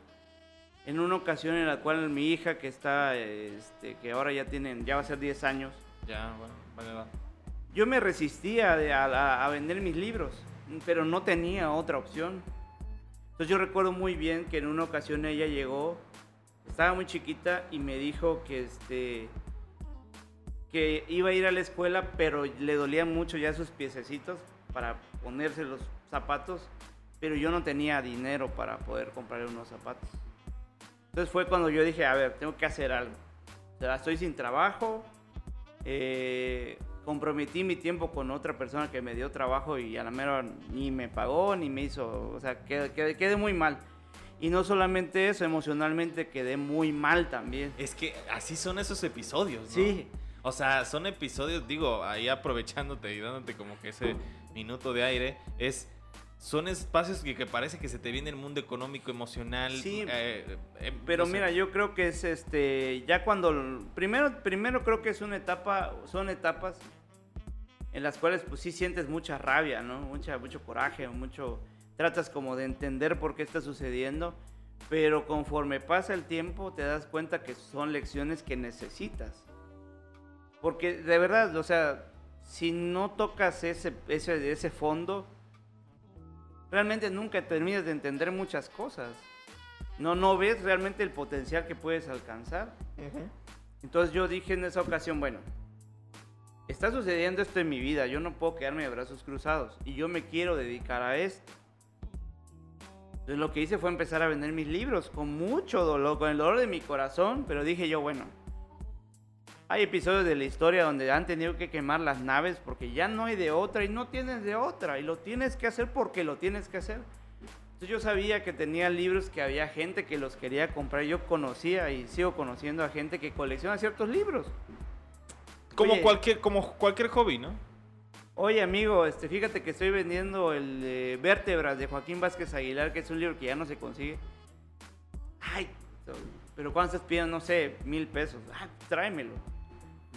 En una ocasión en la cual mi hija, que está, este, que ahora ya tienen, ya va a ser 10 años. Ya, bueno, vale, va. yo me resistía a, a, vender mis libros, pero no tenía otra opción. Entonces yo recuerdo muy bien que en una ocasión ella llegó, estaba muy chiquita y me dijo que este que iba a ir a la escuela, pero le dolían mucho ya sus piececitos para ponerse los zapatos, pero yo no tenía dinero para poder comprarle unos zapatos. Entonces fue cuando yo dije, a ver, tengo que hacer algo. O sea, estoy sin trabajo, eh, comprometí mi tiempo con otra persona que me dio trabajo y a la mera ni me pagó ni me hizo, o sea, quedé, quedé, muy mal. Y no solamente eso, emocionalmente quedé muy mal también. Es que así son esos episodios, ¿no? Sí. O sea, son episodios, digo, ahí aprovechándote y dándote como que ese minuto de aire, es son espacios que, que, parece que se te viene el mundo económico, emocional. Sí, eh, eh, pero mira, yo creo que es este, ya cuando, primero, primero creo que es una etapa, son etapas en las cuales pues sí sientes mucha rabia, ¿no? Mucha, mucho coraje, mucho, tratas como de entender por qué está sucediendo, pero conforme pasa el tiempo te das cuenta que son lecciones que necesitas. Porque de verdad, o sea, si no tocas ese, ese, ese fondo, realmente nunca terminas de entender muchas cosas. No, no ves realmente el potencial que puedes alcanzar. Entonces yo dije en esa ocasión, bueno, está sucediendo esto en mi vida, yo no puedo quedarme de brazos cruzados y yo me quiero dedicar a esto. Entonces lo que hice fue empezar a vender mis libros con mucho dolor, con el dolor de mi corazón, pero dije yo, bueno, hay episodios de la historia donde han tenido que quemar las naves porque ya no hay de otra y no tienes de otra y lo tienes que hacer porque lo tienes que hacer. Entonces yo sabía que tenía libros que había gente que los quería comprar. Yo conocía y sigo conociendo a gente que colecciona ciertos libros. Como, cualquier, como cualquier hobby, ¿no? Oye, amigo, este, fíjate que estoy vendiendo el eh, Vértebras de Joaquín Vázquez Aguilar, que es un libro que ya no se consigue. Ay, pero ¿cuánto estás pidiendo? No sé, mil pesos. Ay, tráemelo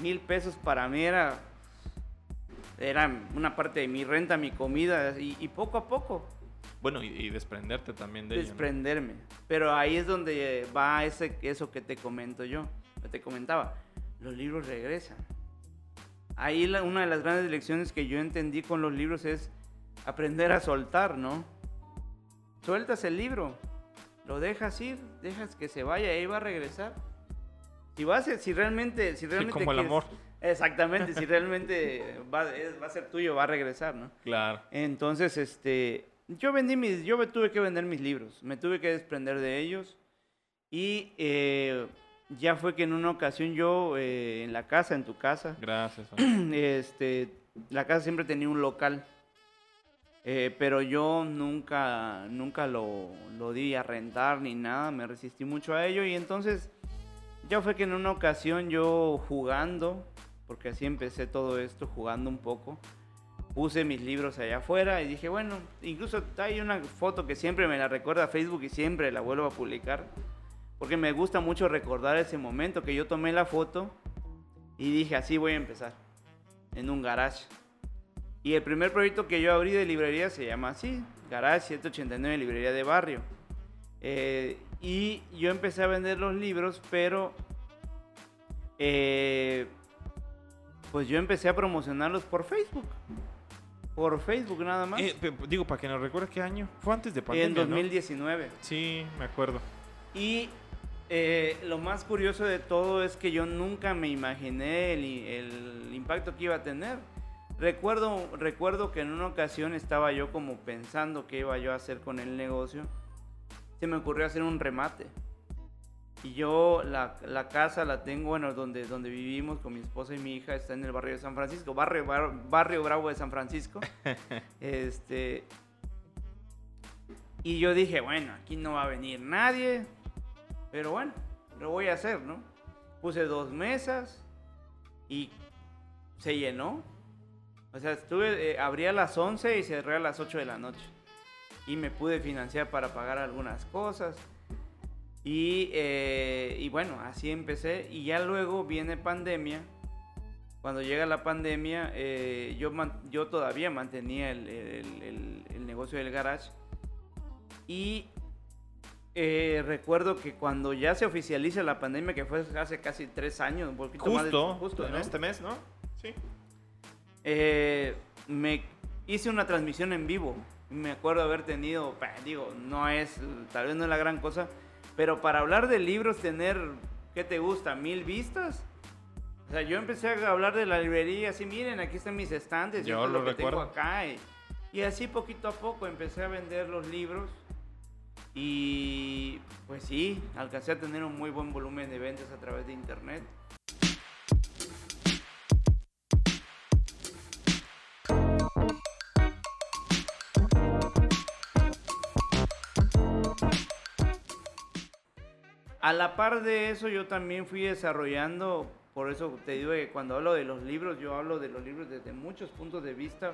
mil pesos para mí era, era una parte de mi renta, mi comida, y, poco a poco. Bueno, y, desprenderte también de Desprenderme. Pero ahí es donde va ese, eso que te comento yo, que te comentaba. Los libros regresan. Ahí una de las grandes lecciones que yo entendí con los libros es aprender a soltar, ¿no? Sueltas el libro, lo dejas ir, dejas que se vaya, ahí va a regresar. Si va a ser, si realmente, si realmente como el amor. Exactamente, si realmente (laughs) va, a ser tuyo, va a regresar, ¿no? Claro. Entonces, este, yo vendí mis, yo me tuve que vender mis libros, me tuve que desprender de ellos y eh, ya fue que en una ocasión yo eh, en la casa, en tu casa. Gracias. (clears throat) Este, la casa siempre tenía un local. Eh, pero yo nunca, nunca lo, lo di a rentar ni nada, me resistí mucho a ello y entonces ya fue que en una ocasión yo jugando, porque así empecé todo esto, jugando un poco, puse mis libros allá afuera y dije, bueno, incluso hay una foto que siempre me la recuerda Facebook y siempre la vuelvo a publicar, porque me gusta mucho recordar ese momento que yo tomé la foto y dije, así voy a empezar, en un garage. Y el primer proyecto que yo abrí de librería se llama así, Garage 189 Librería de Barrio. Eh, y yo empecé a vender los libros, pero eh, pues yo empecé a promocionarlos por Facebook. Por Facebook nada más. Eh, digo, para que nos recuerdes qué año. Fue antes de pandemia. En 2019. Sí, me acuerdo. Y eh, lo más curioso de todo es que yo nunca me imaginé el, el, impacto que iba a tener. Recuerdo, recuerdo que en una ocasión estaba yo como pensando qué iba yo a hacer con el negocio se me ocurrió hacer un remate. Y yo la, la, casa la tengo, bueno, donde, donde vivimos con mi esposa y mi hija, está en el barrio de San Francisco, barrio, barrio Bravo de San Francisco. (laughs) este, y yo dije, bueno, aquí no va a venir nadie, pero bueno, lo voy a hacer, ¿no? Puse dos mesas y se llenó. O sea, estuve, eh, abrí a las 11 y cerré a las 8 de la noche y me pude financiar para pagar algunas cosas. Y, eh, y, bueno, así empecé. Y ya luego viene pandemia. Cuando llega la pandemia, eh, yo, yo todavía mantenía el, el, el, negocio del garage. Y eh, recuerdo que cuando ya se oficializa la pandemia, que fue hace casi tres años, un poquito justo, más justo en este mes, ¿no? Sí. eh, me hice una transmisión en vivo. Me acuerdo haber tenido, digo, no es, tal vez no es la gran cosa, pero para hablar de libros, tener, ¿qué te gusta? ¿Mil vistas? O sea, yo empecé a hablar de la librería, así, miren, aquí están mis estantes, Yo lo lo que tengo recuerdo. acá. Y, y así poquito a poco empecé a vender los libros. Y pues sí, alcancé a tener un muy buen volumen de ventas a través de internet. A la par de eso, yo también fui desarrollando, por eso te digo que cuando hablo de los libros, yo hablo de los libros desde muchos puntos de vista,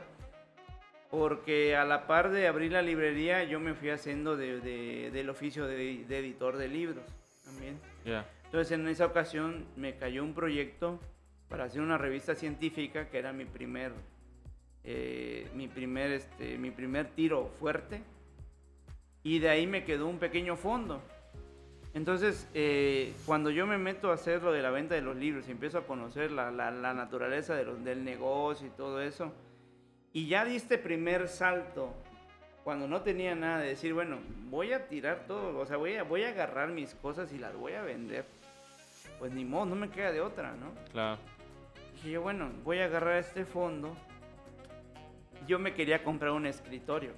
porque a la par de abrir la librería, yo me fui haciendo de- de- del oficio de, de editor de libros también. Ya. Entonces, en esa ocasión me cayó un proyecto para hacer una revista científica, que era mi primer, eh, mi primer, este, mi primer tiro fuerte, y de ahí me quedó un pequeño fondo. Entonces, eh, cuando yo me meto a hacer lo de la venta de los libros y empiezo a conocer la, la- la naturaleza de los- del negocio y todo eso, y ya diste primer salto, cuando no tenía nada de decir, bueno, voy a tirar todo, o sea, voy a, voy a agarrar mis cosas y las voy a vender. Pues ni modo, no me queda de otra, ¿no? Claro. Dije yo, bueno, voy a agarrar este fondo. Yo me quería comprar un escritorio.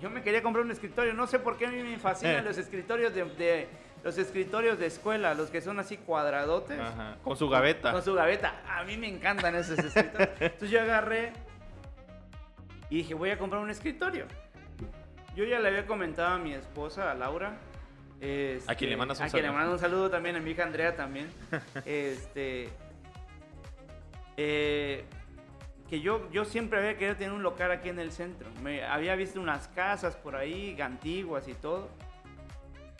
Yo me quería comprar un escritorio. No sé por qué a mí me fascinan los escritorios de, de- los escritorios de escuela, los que son así cuadradotes. Ajá. Con su gaveta. Con su gaveta. A mí me encantan esos escritorios. (laughs) Entonces yo agarré y dije, voy a comprar un escritorio. Yo ya le había comentado a mi esposa, a Laura. A quien le mandas un a quien le saludo. mando un saludo también, a mi hija Andrea también. (laughs) este. eh, que yo, yo siempre había querido tener un local aquí en el centro. Me había visto unas casas por ahí, antiguas y todo.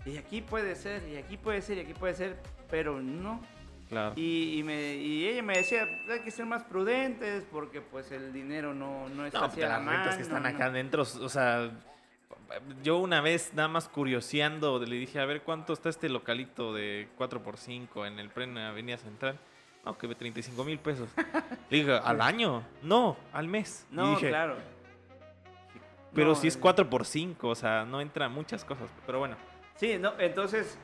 Y aquí puede ser, y aquí puede ser, y aquí puede ser, pero no. Claro. Y, y me, y ella me decía, hay que ser más prudentes porque pues el dinero no, no está No, así a pero la las rentas que están ¿no? acá adentro, o sea, yo una vez nada más curioseando, le dije, a ver, ¿cuánto está este localito de 4x5 en el pleno Avenida Central? No, que 35 mil pesos. Le dije, ¿al año? No, al mes. No, dije, claro. Pero No, si es eh, 4x5, o sea, no entra muchas cosas. Pero bueno, Sí, no, entonces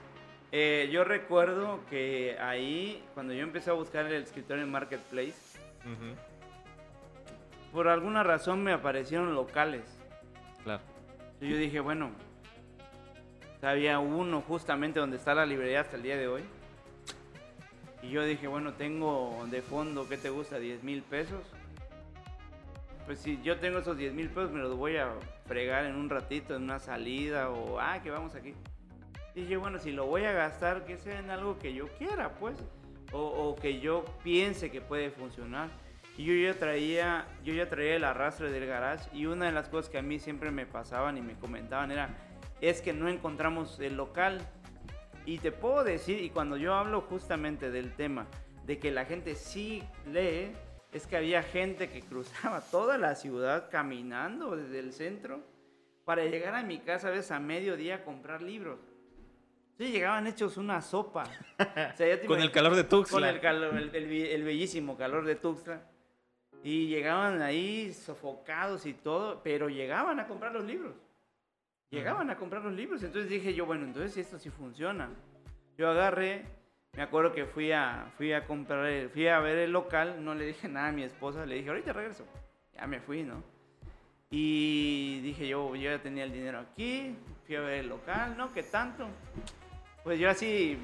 eh, yo recuerdo que ahí, cuando yo empecé a buscar el escritorio en Marketplace, por alguna razón me aparecieron locales. claro. Y yo dije, bueno, había uno justamente donde está la librería hasta el día de hoy. Y yo dije, bueno, tengo de fondo, ¿qué te gusta? 10 mil pesos. Pues si yo tengo esos 10 mil pesos, me los voy a fregar en un ratito, en una salida o, ah, que vamos aquí. Dije, bueno, si lo voy a gastar, que sea en algo que yo quiera, pues. O, o que yo piense que puede funcionar. Y yo ya traía, yo ya traía el arrastre del garage y una de las cosas que a mí siempre me pasaban y me comentaban era, es que no encontramos el local. Y te puedo decir, y cuando yo hablo justamente del tema de que la gente sí lee, es que había gente que cruzaba (laughs) toda la ciudad caminando desde el centro para llegar a mi casa a veces a mediodía a comprar libros. Sí, llegaban hechos una sopa. (laughs) O sea, Con el calor de Tuxtla. con el, calor, el, el be- el bellísimo calor de Tuxtla. Y llegaban ahí sofocados y todo, pero llegaban a comprar los libros. Llegaban a comprar los libros. Entonces dije yo, bueno, entonces esto sí funciona. Yo agarré, me acuerdo que fui a, fui a comprar, fui a ver el local, no le dije nada a mi esposa, le dije, ahorita regreso. Ya me fui, ¿no? Y dije yo, yo ya tenía el dinero aquí, fui a ver el local, ¿no? ¿Qué tanto? Pues yo así,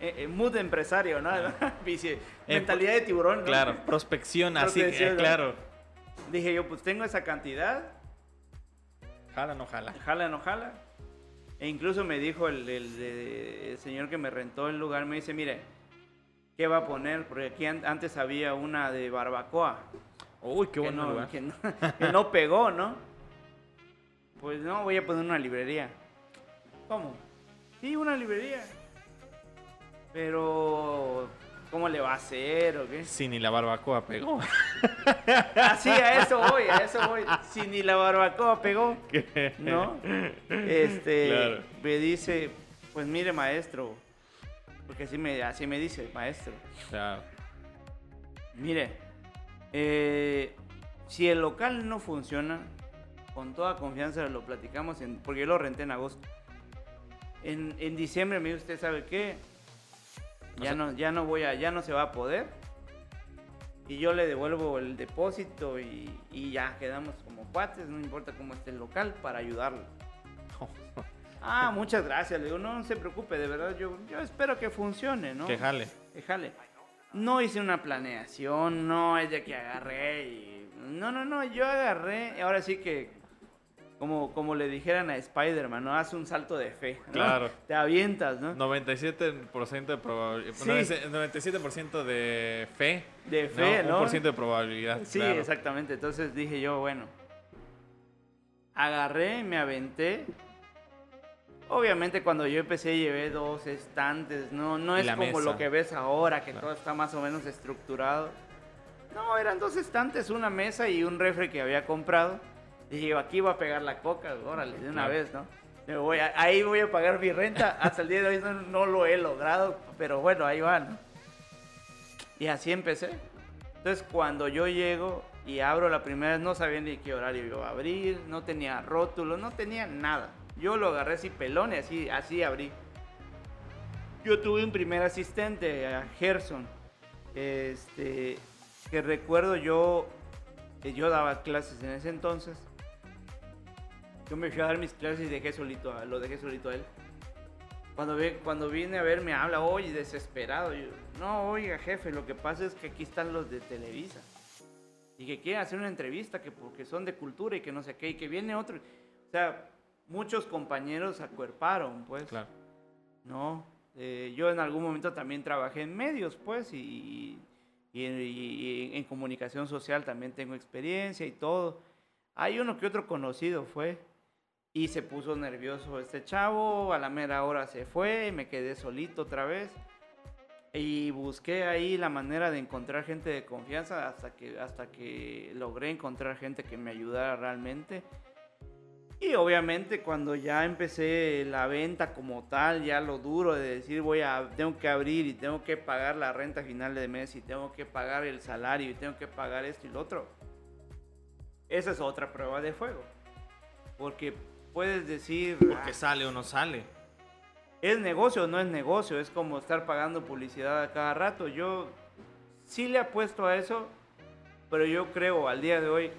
eh, eh, mood de empresario, ¿no? (laughs) Vici- mentalidad de tiburón, ¿no? Claro, prospección, así Prospección, ¿no? claro. Dije yo, pues tengo esa cantidad, Jala, no jala. jala, no jala. E incluso me dijo el, el- señor que me rentó el lugar, me dice, mire, ¿qué va a poner? Porque aquí an- antes había una de barbacoa. Uy, qué bueno no, lugar. que, no, (laughs) que no pegó, ¿no? Pues no, voy a poner una librería. ¿Cómo? Sí, una librería. Pero, ¿cómo le va a hacer o qué? Sí, ni la barbacoa pegó. (laughs) Así, a eso voy, a eso voy. Si ni la barbacoa pegó, ¿no? Este, Claro. me dice, pues mire maestro, porque así me, así me dice, maestro, Claro. mire, Eh, si el local no funciona, con toda confianza lo platicamos, en, porque yo lo renté en agosto. En, en diciembre me dijo, ¿usted sabe qué? Ya, no, ya no voy a, ya no se va a poder. Y yo le devuelvo el depósito y, y ya quedamos como cuates, no importa cómo esté el local, para ayudarlo. (laughs) Ah, muchas gracias. Le digo, no, no se preocupe, de verdad, yo, yo espero que funcione, ¿no? Que jale. Que jale. No hice una planeación, no es de que agarré y... No, no, no, yo agarré, ahora sí que, como, como le dijeran a Spider-Man, ¿no? Haz un salto de fe. ¿no? Claro. Te avientas, ¿no? 97% de probabilidad. Sí. 97% de fe. De fe, ¿no? 1% de probabilidad. Sí, claro. exactamente. Entonces dije yo, bueno, agarré, me aventé. Obviamente cuando yo empecé llevé dos estantes, no, no Y es como mesa. lo que ves ahora, que Claro. todo está más o menos estructurado. No, eran dos estantes, una mesa y un refri que había comprado. Dije yo, aquí voy a pegar la coca, órale, de una vez, ¿no? Me voy a- ahí voy a pagar mi renta. Hasta el día de hoy no, no lo he logrado, pero bueno, ahí va, ¿no? Y así empecé. Entonces, cuando yo llego y abro la primera vez, no sabía ni qué horario iba a abrir, no tenía rótulo, no tenía nada. Yo lo agarré así pelón y así, así abrí. Yo tuve un primer asistente, a Gerson, este, que recuerdo yo, yo daba clases en ese entonces. Yo me fui a dar mis clases y dejé solito, a- lo dejé solito a él. Cuando, cuando viene a ver me habla, oye, desesperado. Yo, no, oiga, jefe, lo que pasa es que aquí están los de Televisa. Y que quieren hacer una entrevista, que porque son de cultura y que no sé qué, y que viene otro. O sea, muchos compañeros acuerparon, pues. Claro. ¿no? Eh, yo en algún momento también trabajé en medios, pues, y, y, y- y en comunicación social también tengo experiencia y todo. Hay uno que otro conocido fue y se puso nervioso este chavo, a la mera hora se fue, me quedé solito otra vez y busqué ahí la manera de encontrar gente de confianza hasta que, hasta que logré encontrar gente que me ayudara realmente. Y obviamente cuando ya empecé la venta como tal, ya lo duro de decir voy a, tengo que abrir y tengo que pagar la renta final de mes y tengo que pagar el salario y tengo que pagar esto y lo otro. Esa es otra prueba de fuego. Porque puedes decir, Porque "Ah, sale o no sale. es negocio o no es negocio, es como estar pagando publicidad a cada rato. Yo sí le apuesto a eso, pero yo creo al día de hoy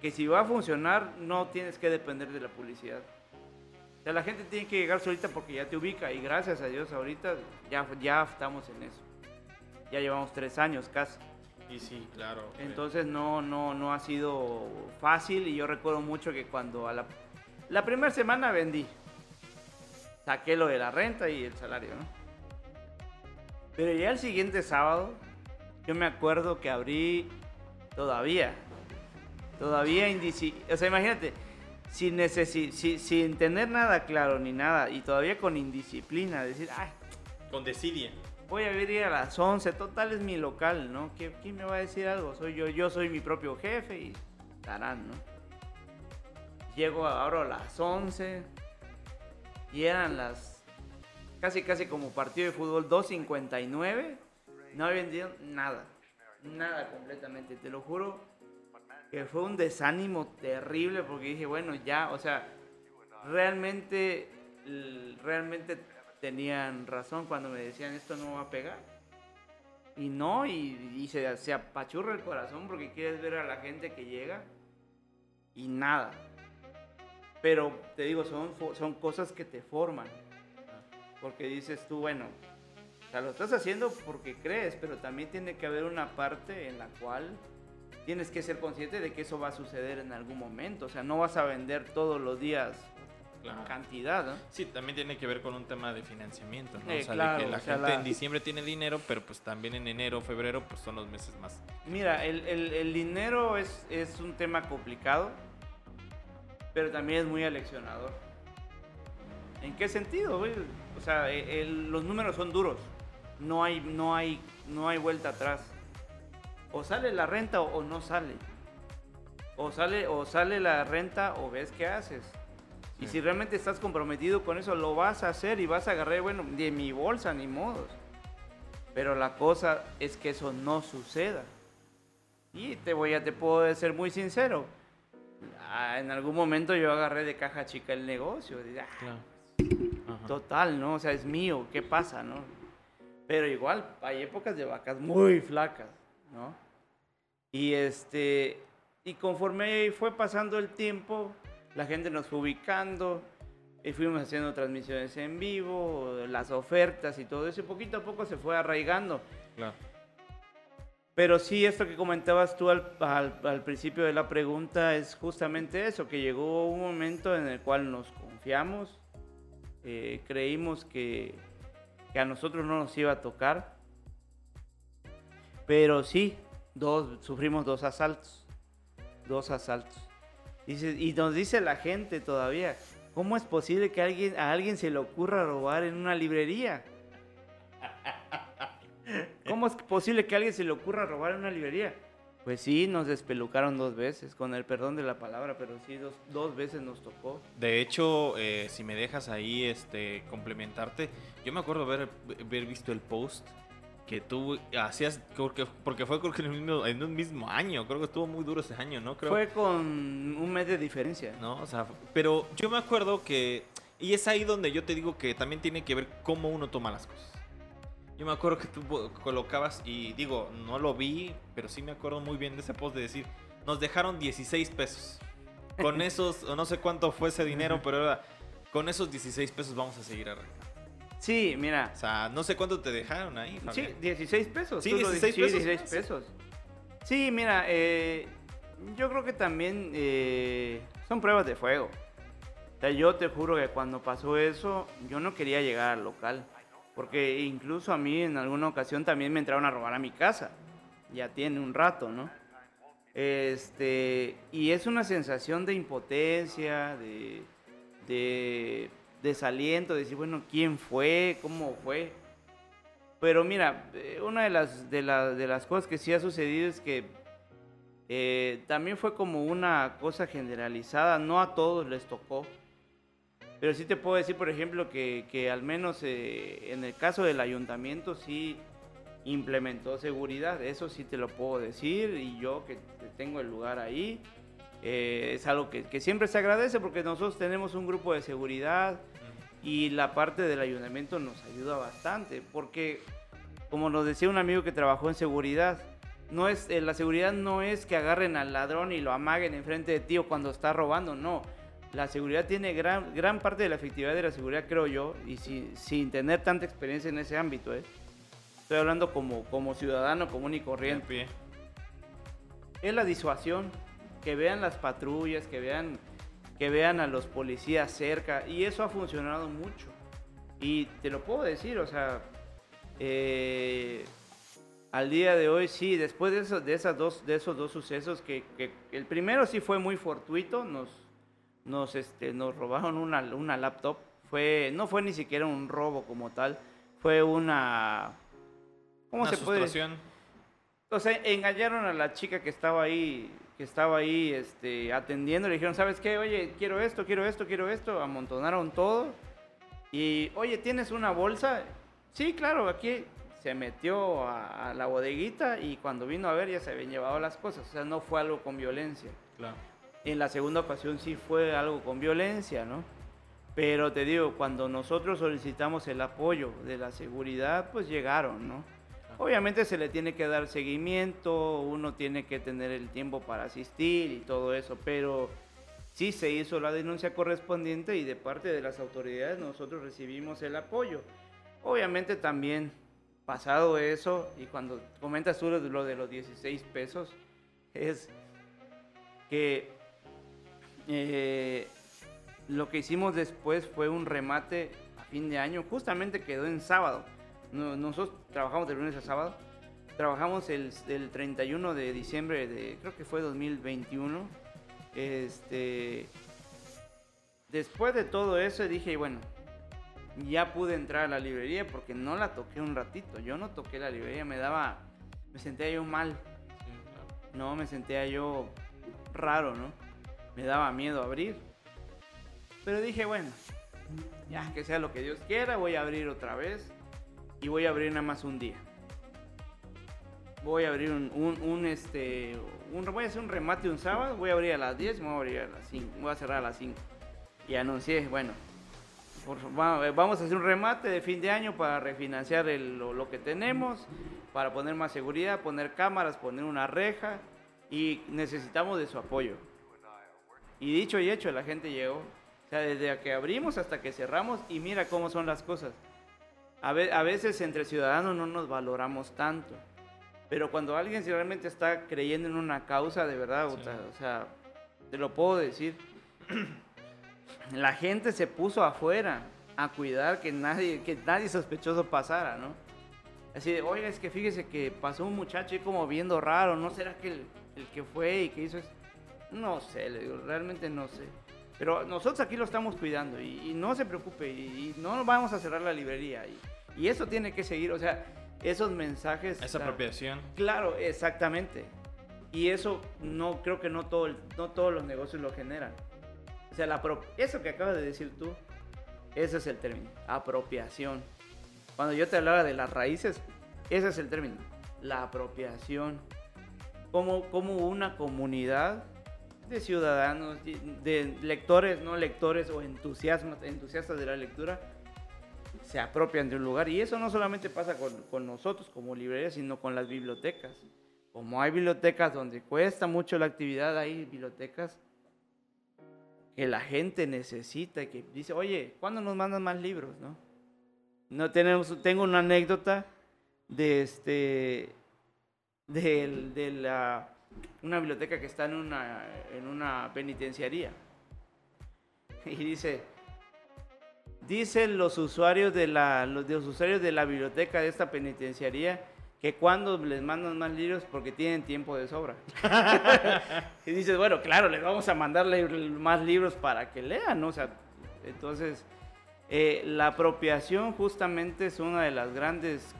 que si va a funcionar no tienes que depender de la publicidad. O sea, la gente tiene que llegar solita porque ya te ubica y gracias a Dios ahorita ya, ya estamos en eso. Ya llevamos tres años casi. Y sí, claro. Entonces no, no, no ha sido fácil y yo recuerdo mucho que cuando a la, la primera semana vendí, saqué lo de la renta y el salario, ¿no? Pero ya el siguiente sábado, yo me acuerdo que abrí todavía, todavía indisi- o sea, imagínate, sin, necesi- si- sin tener nada claro ni nada y todavía con indisciplina, decir, ay, con desidia. voy a abrir a las 11, total es mi local, ¿no? ¿Qui- ¿Quién me va a decir algo? Soy yo, yo soy mi propio jefe y estarán, ¿no? Llego ahora a las 11 y eran las casi casi como partido de fútbol 2.59, no había vendido nada, nada completamente, te lo juro que fue un desánimo terrible porque dije, bueno, ya, o sea, realmente, realmente tenían razón cuando me decían esto no va a pegar. Y no, y, y se, se apachurra el corazón porque quieres ver a la gente que llega y nada. Pero te digo, son, son cosas que te forman. Porque dices tú, bueno, o sea, lo estás haciendo porque crees, pero también tiene que haber una parte en la cual tienes que ser consciente de que eso va a suceder en algún momento. O sea, no vas a vender todos los días Claro. cantidad, ¿no? Sí, también tiene que ver con un tema de financiamiento, ¿no? Eh, o sea, claro, de que la o sea, gente la- en diciembre tiene dinero, pero pues también en enero, febrero, pues son los meses más. Mira, el, el- el dinero es, es un tema complicado, pero también es muy aleccionador. ¿En qué sentido? güey? O sea, e- el- los números son duros. No hay, no, hay, no hay vuelta atrás. O sale la renta o, o no sale. O sale, o sale la renta o ves qué haces. Y si realmente estás comprometido con eso, lo vas a hacer y vas a agarrar, bueno, de mi bolsa, ni modos. Pero la cosa es que eso no suceda. Y te voy a, te puedo ser muy sincero. Ah, En algún momento yo agarré de caja chica el negocio. Dije, "Ah, Claro. Total, ¿no? O sea, es mío, ¿qué pasa, no? Pero igual, hay épocas de vacas muy flacas, ¿no? Y este, y conforme fue pasando el tiempo, la gente nos fue ubicando, y fuimos haciendo transmisiones en vivo, las ofertas y todo eso, y poquito a poco se fue arraigando. Claro. Pero sí, esto que comentabas tú al, principio de la pregunta es justamente eso, que llegó un momento en el cual nos confiamos, eh, creímos que, a nosotros no nos iba a tocar, pero sí, dos, sufrimos dos asaltos, dos asaltos. Y nos dice la gente todavía, ¿cómo es posible que a alguien se le ocurra robar en una librería? ¿Cómo es posible que a alguien se le ocurra robar en una librería? Pues sí, nos despelucaron dos veces, con el perdón de la palabra, pero sí, dos, dos veces nos tocó. De hecho, eh, si me dejas ahí este, complementarte, yo me acuerdo haber, haber visto el post que tú hacías, porque, porque fue creo que en, un mismo, en un mismo año, creo que estuvo muy duro ese año, ¿no? Creo, Fue con un mes de diferencia. ¿no? O sea, pero yo me acuerdo que, y es ahí donde yo te digo que también tiene que ver cómo uno toma las cosas. Yo me acuerdo que tú colocabas, y digo, no lo vi, pero sí me acuerdo muy bien de ese post de decir, nos dejaron 16 pesos. Con (laughs) esos, no sé cuánto fue ese dinero, pero era, con esos 16 pesos vamos a seguir arrancando. Sí, mira. O sea, no sé cuánto te dejaron ahí, Sí, Fabián. 16 pesos. Sí, tú lo 16 di- pesos. 16 pesos. Sí, mira, eh, yo creo que también eh, son pruebas de fuego. O sea, yo te juro que cuando pasó eso, yo no quería llegar al local. Porque incluso a mí en alguna ocasión también me entraron a robar a mi casa. Ya tiene un rato, ¿no? Este, y es una sensación de impotencia, de, de desaliento, de decir, bueno, ¿quién fue? ¿Cómo fue? Pero mira, eh, una de las, de, la- de las cosas que sí ha sucedido es que eh, también fue como una cosa generalizada, no a todos les tocó. Pero sí te puedo decir, por ejemplo, que, que al menos eh, en el caso del ayuntamiento sí implementó seguridad, eso sí te lo puedo decir, y yo que tengo el lugar ahí, eh, es algo que, que siempre se agradece porque nosotros tenemos un grupo de seguridad y la parte del ayuntamiento nos ayuda bastante, porque como nos decía un amigo que trabajó en seguridad, no es, eh, la seguridad no es que agarren al ladrón y lo amaguen enfrente de ti o cuando está robando, no. La seguridad tiene gran, gran parte de la efectividad de la seguridad, creo yo, y si- sin tener tanta experiencia en ese ámbito, ¿eh? Estoy hablando como, como ciudadano común y corriente es la disuasión, que vean las patrullas, que vean, que vean a los policías cerca, y eso ha funcionado mucho. Y te lo puedo decir, o sea, eh, al día de hoy sí, después de, esos, de, esas dos, de esos dos sucesos, que, que el primero sí fue muy fortuito, nos, nos, este, nos robaron una, una laptop, fue, no fue ni siquiera un robo como tal, fue una... ¿Cómo Una se puede. O sea, engañaron a la chica que estaba ahí, que estaba ahí este, atendiendo. Le dijeron, ¿sabes qué? Oye, quiero esto, quiero esto, quiero esto. Amontonaron todo. Y, oye, ¿tienes una bolsa? Sí, claro, aquí se metió a, a la bodeguita y cuando vino a ver ya se habían llevado las cosas. O sea, no fue algo con violencia. Claro. En la segunda ocasión sí fue algo con violencia, ¿no? Pero te digo, cuando nosotros solicitamos el apoyo de la seguridad, pues llegaron, ¿no? Obviamente se le tiene que dar seguimiento, uno tiene que tener el tiempo para asistir y todo eso, pero sí se hizo la denuncia correspondiente y de parte de las autoridades nosotros recibimos el apoyo. Obviamente también pasado eso y cuando comentas tú lo de, lo de los 16 pesos, es que eh, lo que hicimos después fue un remate a fin de año, justamente quedó en sábado. No- Nosotros trabajamos de lunes a sábado. Trabajamos el, el 31 de diciembre de, creo que fue 2021. Este, después de todo eso dije, bueno, ya pude entrar a la librería porque no la toqué un ratito. Yo no toqué la librería, me daba, me sentía yo mal. Sí, claro. No, me sentía yo raro, ¿no? Me daba miedo abrir. Pero dije, bueno, ya que sea lo que Dios quiera, voy a abrir otra vez. Y voy a abrir nada más un día. voy a abrir un, un, un, este, un, voy a hacer un remate un sábado, voy a abrir a las 10 y me voy a abrir a las 5, voy a cerrar a las 5. Y anuncié, bueno, por- va- vamos a hacer un remate de fin de año para refinanciar el- lo, lo que tenemos, para poner más seguridad, poner cámaras, poner una reja y necesitamos de su apoyo. Y dicho y hecho, la gente llegó. O sea, desde que abrimos hasta que cerramos y mira cómo son las cosas. A, ve- a veces entre ciudadanos no nos valoramos tanto. Pero cuando alguien si realmente está creyendo en una causa, de verdad, Sí. o sea- o sea, te lo puedo decir. (clears throat) La gente se puso afuera a cuidar que nadie, que nadie sospechoso pasara, ¿no? Así de, oiga, es que fíjese que pasó un muchacho ahí como viendo raro, ¿no será que el, el que fue y que hizo eso? No sé, le digo, realmente no sé. Pero nosotros aquí lo estamos cuidando y, y no se preocupe y, y no vamos a cerrar la librería. Y, y eso tiene que seguir, o sea, esos mensajes... Esa apropiación. Claro, exactamente. Y eso no creo que no, todo no todos los negocios lo generan. O sea, la eso que acabas de decir tú, ese es el término, apropiación. Cuando yo te hablaba de las raíces, ese es el término, la apropiación. Como, como una comunidad de ciudadanos, de, lectores, no lectores o entusiasmas, entusiastas de la lectura, se apropian de un lugar. Y eso no solamente pasa con, con nosotros como librerías, sino con las bibliotecas. Como hay bibliotecas donde cuesta mucho la actividad, hay bibliotecas que la gente necesita y que dice, oye, ¿cuándo nos mandan más libros? No, no tenemos, tengo una anécdota de este, de, de la, una biblioteca que está en una, en una penitenciaría. Y dice, Dicen los usuarios de la, los, los usuarios de la biblioteca de esta penitenciaría que cuando les mandan más libros porque tienen tiempo de sobra. (laughs) y dices, bueno, claro, les vamos a mandarle más libros para que lean, ¿no? O sea, entonces, eh, la apropiación justamente es una de las grandes,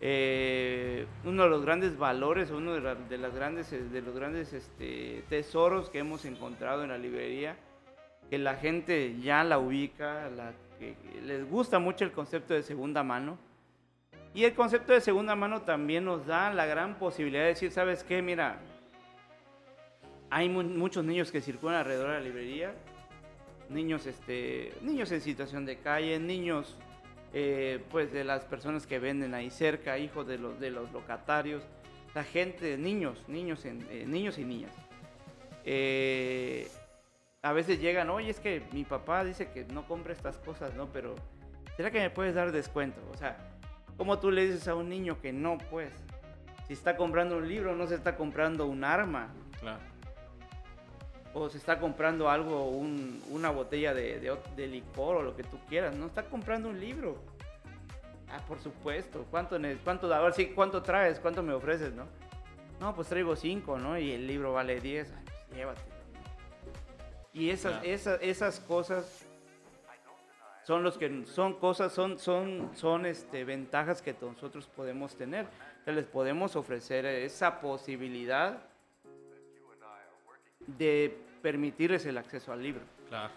eh, uno de los grandes valores, uno de, la- de las grandes, eh, de los grandes este, tesoros que hemos encontrado en la librería que la gente ya la ubica, la, que les gusta mucho el concepto de segunda mano. Y el concepto de segunda mano también nos da la gran posibilidad de decir, ¿sabes qué? Mira, hay mu- muchos niños que circulan alrededor de la librería, niños, este, niños en situación de calle, niños eh, pues de las personas que venden ahí cerca, hijos de los, de los locatarios, la gente, niños, niños, en- eh, niños y niñas. Eh, a veces llegan, oye, es que mi papá dice que no compre estas cosas, ¿no? Pero, ¿será que me puedes dar descuento? O sea, ¿cómo tú le dices a un niño que no, pues? Si está comprando un libro, no se está comprando un arma, Claro. O se está comprando algo, un- una botella de, de de licor o lo que tú quieras, no está comprando un libro. Ah, por supuesto, ¿cuánto, cuánto, a ver, sí, ¿cuánto traes? ¿Cuánto me ofreces, no? No, pues traigo cinco, ¿no? Y el libro vale 10, Ay, pues llévatelo. Y esas, Claro. esas, esas cosas son los que son cosas, son, son, son este, ventajas que nosotros podemos tener. Que les podemos ofrecer esa posibilidad de permitirles el acceso al libro. Claro.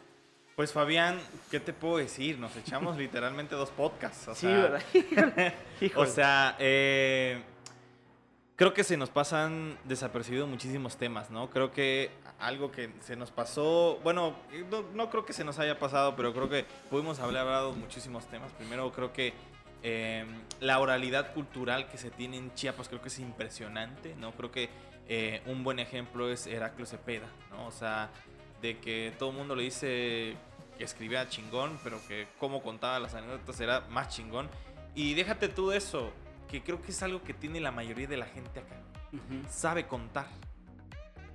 Pues Fabián, ¿qué te puedo decir? Nos echamos (laughs) literalmente dos podcasts. O sí, sea, ¿verdad? (laughs) O sea, eh, creo que se nos pasan desapercibidos muchísimos temas, ¿no? Creo que algo que se nos pasó, bueno, no, no creo que se nos haya pasado, pero creo que pudimos haber hablado muchísimos temas. Primero, creo que eh, la oralidad cultural que se tiene en Chiapas creo que es impresionante, ¿no? Creo que eh, un buen ejemplo es Heraclio Cepeda, ¿no? O sea, de que todo el mundo le dice que escribía chingón, pero que cómo contaba las anécdotas era más chingón. Y déjate tú de eso, que creo que es algo que tiene la mayoría de la gente acá. Sabe contar.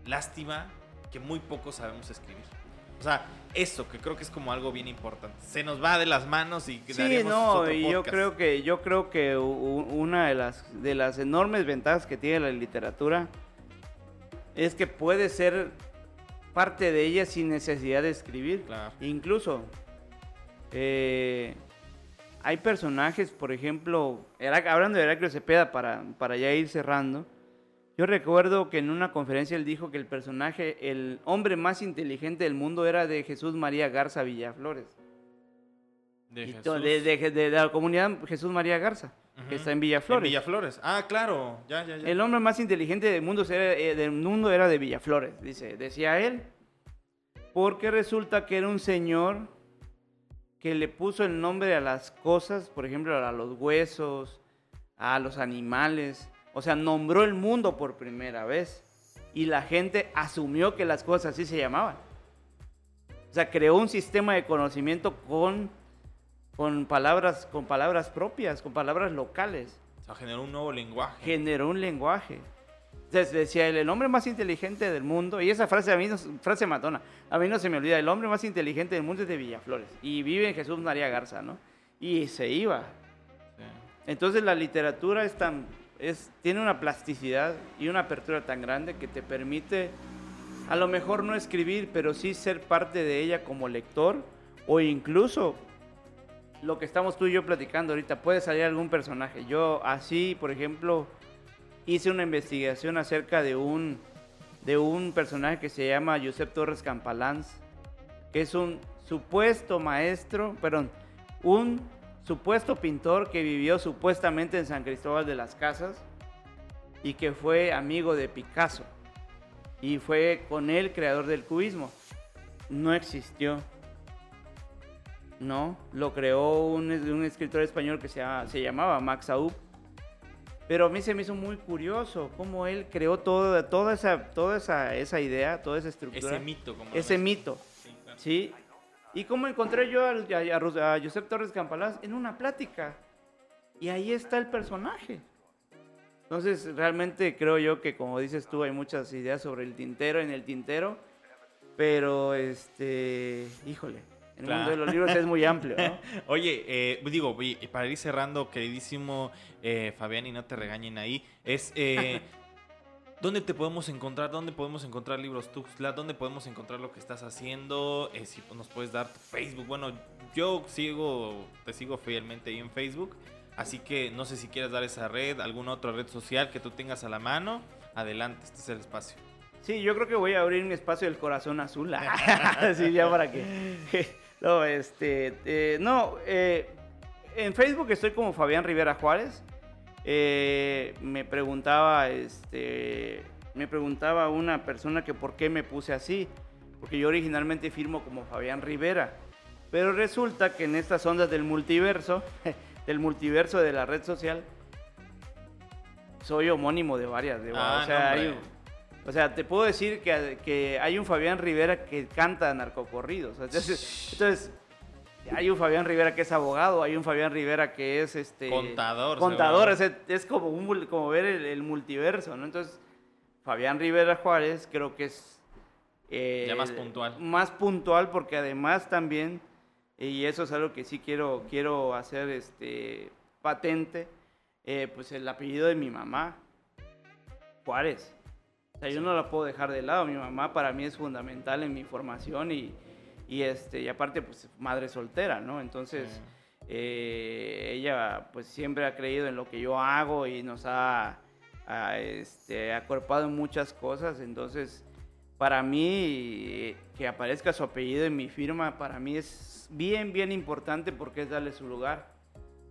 Lástima que muy poco sabemos escribir. O sea, eso que creo que es como algo bien importante. Se nos va de las manos y Sí, no, y yo creo que yo creo que una de las de las enormes ventajas que tiene la literatura es que puede ser parte de ella sin necesidad de escribir. Claro. Incluso eh, hay personajes, por ejemplo, hablando de Heraclio Cepeda para, para ya ir cerrando, yo recuerdo que en una conferencia él dijo que el personaje, el hombre más inteligente del mundo era de Jesús María Garza Villaflores. De Jesús. to- de, de- de- de la comunidad Jesús María Garza. Que está en Villaflores. En Villaflores. Ah, claro. Ya, ya, ya. El hombre más inteligente del mundo, era, eh, del mundo era de Villaflores, dice, decía él. Porque resulta que era un señor que le puso el nombre a las cosas, por ejemplo, a los huesos, a los animales. O sea, nombró el mundo por primera vez. Y la gente asumió que las cosas así se llamaban. O sea, creó un sistema de conocimiento con, con, palabras, con palabras propias, con palabras locales. O sea, generó un nuevo lenguaje. Generó un lenguaje. Entonces decía él, el hombre más inteligente del mundo, y esa frase a mí, no, frase matona, a mí no se me olvida, el hombre más inteligente del mundo es de Villaflores, y vive en Jesús María Garza, ¿no? Y se iba. Entonces la literatura es tan, es, tiene una plasticidad y una apertura tan grande que te permite a lo mejor no escribir, pero sí ser parte de ella como lector o incluso lo que estamos tú y yo platicando ahorita, puede salir algún personaje. Yo así, por ejemplo, hice una investigación acerca de un, de un personaje que se llama Josep Torres Campalans, que es un supuesto maestro, perdón, un supuesto pintor que vivió supuestamente en San Cristóbal de las Casas y que fue amigo de Picasso y fue con él creador del cubismo. No existió. No, lo creó un, un escritor español que se, se llamaba Max Aub. Pero a mí se me hizo muy curioso cómo él creó todo, toda, esa, toda esa, esa idea, toda esa estructura. Ese mito. Como ese mito. Sí, ¿Y cómo encontré yo a, a, a Josep Torres Campalás? En una plática. Y ahí está el personaje. Entonces, realmente creo yo que, como dices tú, hay muchas ideas sobre el tintero en el tintero, pero, este, híjole, el mundo de los libros es muy amplio, ¿no? (laughs) Oye, eh, digo, para ir cerrando, queridísimo eh, Fabián, y no te regañen ahí, es... Eh, (laughs) ¿Dónde te podemos encontrar? ¿Dónde podemos encontrar libros Tuxtla? ¿Dónde podemos encontrar lo que estás haciendo? si nos puedes dar tu Facebook. Bueno, yo sigo, te sigo fielmente ahí en Facebook. Así que no sé si quieres dar esa red, alguna otra red social que tú tengas a la mano. Adelante, este es el espacio. Sí, yo creo que voy a abrir mi espacio del corazón azul. (laughs) Así ya para que. No, este. Eh, no, eh, en Facebook estoy como Fabián Rivera Juárez. Eh, me preguntaba, este, me preguntaba una persona que por qué me puse así. Porque yo originalmente firmo como Fabián Rivera. Pero resulta que en estas ondas del multiverso. (laughs) del multiverso de la red social, soy homónimo de varias. Ah, o, sea, te puedo decir que, que, hay un Fabián Rivera que canta narcocorridos. Entonces, hay un Fabián Rivera que es abogado, hay un Fabián Rivera que es este contador. Contador, es, como, un, como ver el, multiverso, ¿no? Entonces, Fabián Rivera Juárez creo que es... ya más puntual. Más puntual porque además también y eso es algo que sí quiero, quiero hacer este, patente, eh, pues el apellido de mi mamá, Juárez. O sea, yo no la puedo dejar de lado, mi mamá para mí es fundamental en mi formación y, y este, y aparte, pues madre soltera, ¿no? Entonces, eh, ella pues siempre ha creído en lo que yo hago y nos ha, ha este, acuerpado en muchas cosas, entonces para mí que aparezca su apellido en mi firma, para mí es bien, bien importante porque es darle su lugar.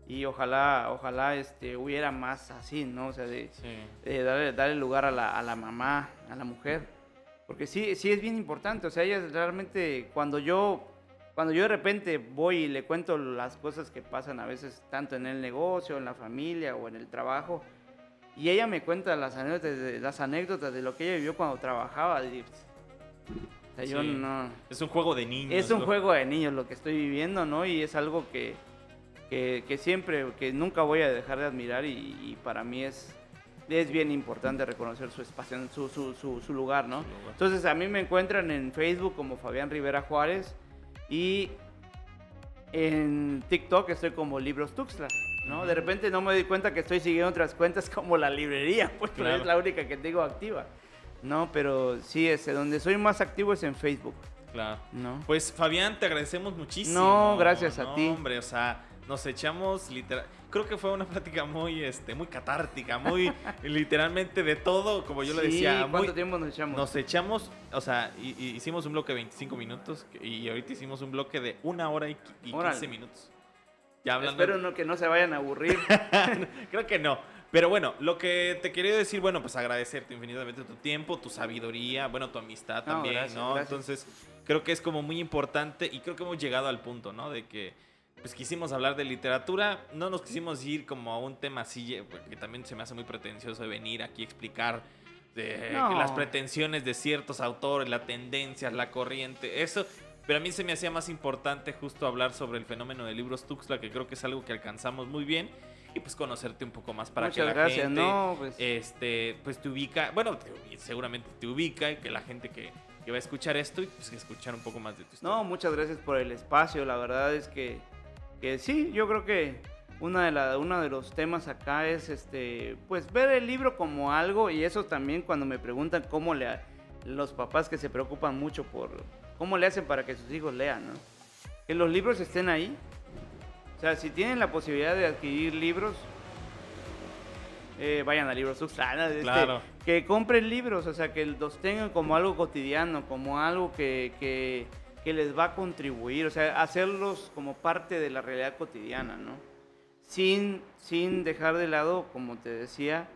Y ojalá, ojalá este, hubiera más así, ¿no? O sea, de, darle, darle, lugar a la, a la, mamá, a la mujer. Porque sí, sí es bien importante. O sea, ella realmente, cuando yo, cuando yo de repente voy y le cuento las cosas que pasan a veces, tanto en el negocio, en la familia o en el trabajo, y ella me cuenta las anécdotas, de, las anécdotas de lo que ella vivió cuando trabajaba. yo no... Es un juego de niños. Es un juego de niños lo que estoy viviendo, ¿no? Y es algo que, que, siempre, que nunca voy a dejar de admirar y, para mí es, es bien importante reconocer su espacio, su, su, su, su lugar, ¿no? Entonces a mí me encuentran en Facebook como Fabián Rivera Juárez y en TikTok estoy como Libros Tuxtla. ¿no? De repente no me doy cuenta que estoy siguiendo otras cuentas como la librería, (laughs) pues es la única que tengo activa. No, pero sí, donde soy más activo es en Facebook. Claro. ¿No? Pues Fabián, te agradecemos muchísimo. No, gracias a ti. Hombre, o sea, nos echamos literal. Creo que fue una plática muy, este, muy catártica, muy (laughs) literalmente de todo, como yo le decía. ¿Cuánto tiempo nos echamos? Nos echamos, o sea, hicimos un bloque de 25 minutos y ahorita hicimos un bloque de una hora y, 15 minutos. Ya hablando... Espero no, que no se vayan a aburrir. (laughs) Creo que no. Pero bueno, lo que te quería decir, bueno, pues agradecerte infinitamente tu tiempo, tu sabiduría, bueno, tu amistad No, también, gracias, ¿no? gracias. Entonces, creo que es como muy importante y creo que hemos llegado al punto, ¿no? De que, pues quisimos hablar de literatura, no nos quisimos ir como a un tema así, eh, porque también se me hace muy pretencioso de venir aquí a explicar de No. las pretensiones de ciertos autores, la tendencia, la corriente, eso. Pero a mí se me hacía más importante justo hablar sobre el fenómeno de libros Tuxtla, que creo que es algo que alcanzamos muy bien. Y pues conocerte un poco más para Muchas que la gracias. gente No, pues. este, pues te ubica, bueno, te seguramente te ubica y que la gente que, que va a escuchar esto y pues escuchar un poco más de tu historia. No, muchas gracias por el espacio. La verdad es que, que sí, yo creo que una de la, uno de los temas acá es este, pues ver el libro como algo y eso también cuando me preguntan cómo le ha- los papás que se preocupan mucho por cómo le hacen para que sus hijos lean, ¿no? Que los libros estén ahí. O sea, si tienen la posibilidad de adquirir libros, eh, vayan a Libros Tuxtla, este, Claro. que compren libros, o sea, que los tengan como algo cotidiano, como algo que, que, que les va a contribuir, o sea, hacerlos como parte de la realidad cotidiana, ¿no? Sin, sin dejar de lado, como te decía,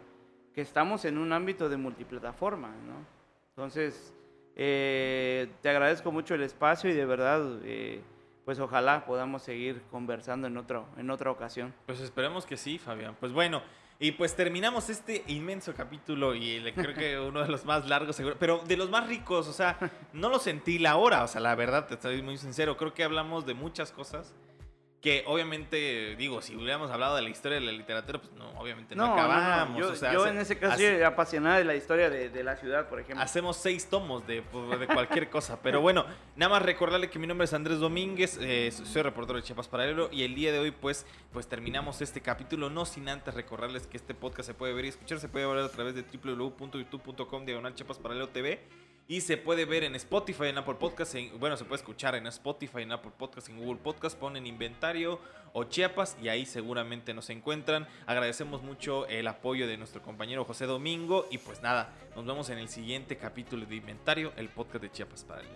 que estamos en un ámbito de multiplataforma, ¿no? Entonces, eh, te agradezco mucho el espacio y de verdad, eh, pues ojalá podamos seguir conversando en, otro, en otra ocasión. Pues esperemos que sí, Fabián. Pues bueno, y pues terminamos este inmenso capítulo y el- creo que (laughs) uno de los más largos, seguro, pero de los más ricos, o sea, no lo sentí la hora, o sea, la verdad, te estoy muy sincero, creo que hablamos de muchas cosas que obviamente, digo, si hubiéramos hablado de la historia de la literatura, pues no, obviamente no, No, no, no, acabamos. Yo, o sea, yo hace- en ese caso hace- soy apasionada de la historia de, de la ciudad, por ejemplo. Hacemos seis tomos de, pues, de cualquier cosa. Pero bueno, nada más recordarle que mi nombre es Andrés Domínguez, eh, soy reportero de Chiapas Paralelo y el día de hoy pues, pues terminamos este capítulo, no sin antes recordarles que este podcast se puede ver y escuchar, se puede ver a través de www.youtube.com diagonal Chiapas Paralelo TV y se puede ver en Spotify, en Apple Podcast, en- bueno, se puede escuchar en Spotify, en Apple Podcast, en Google Podcast, ponen inventario o Chiapas y ahí seguramente nos encuentran. Agradecemos mucho el apoyo de nuestro compañero José Domingo y pues nada, nos vemos en el siguiente capítulo de Inventario, el podcast de Chiapas Paralelo.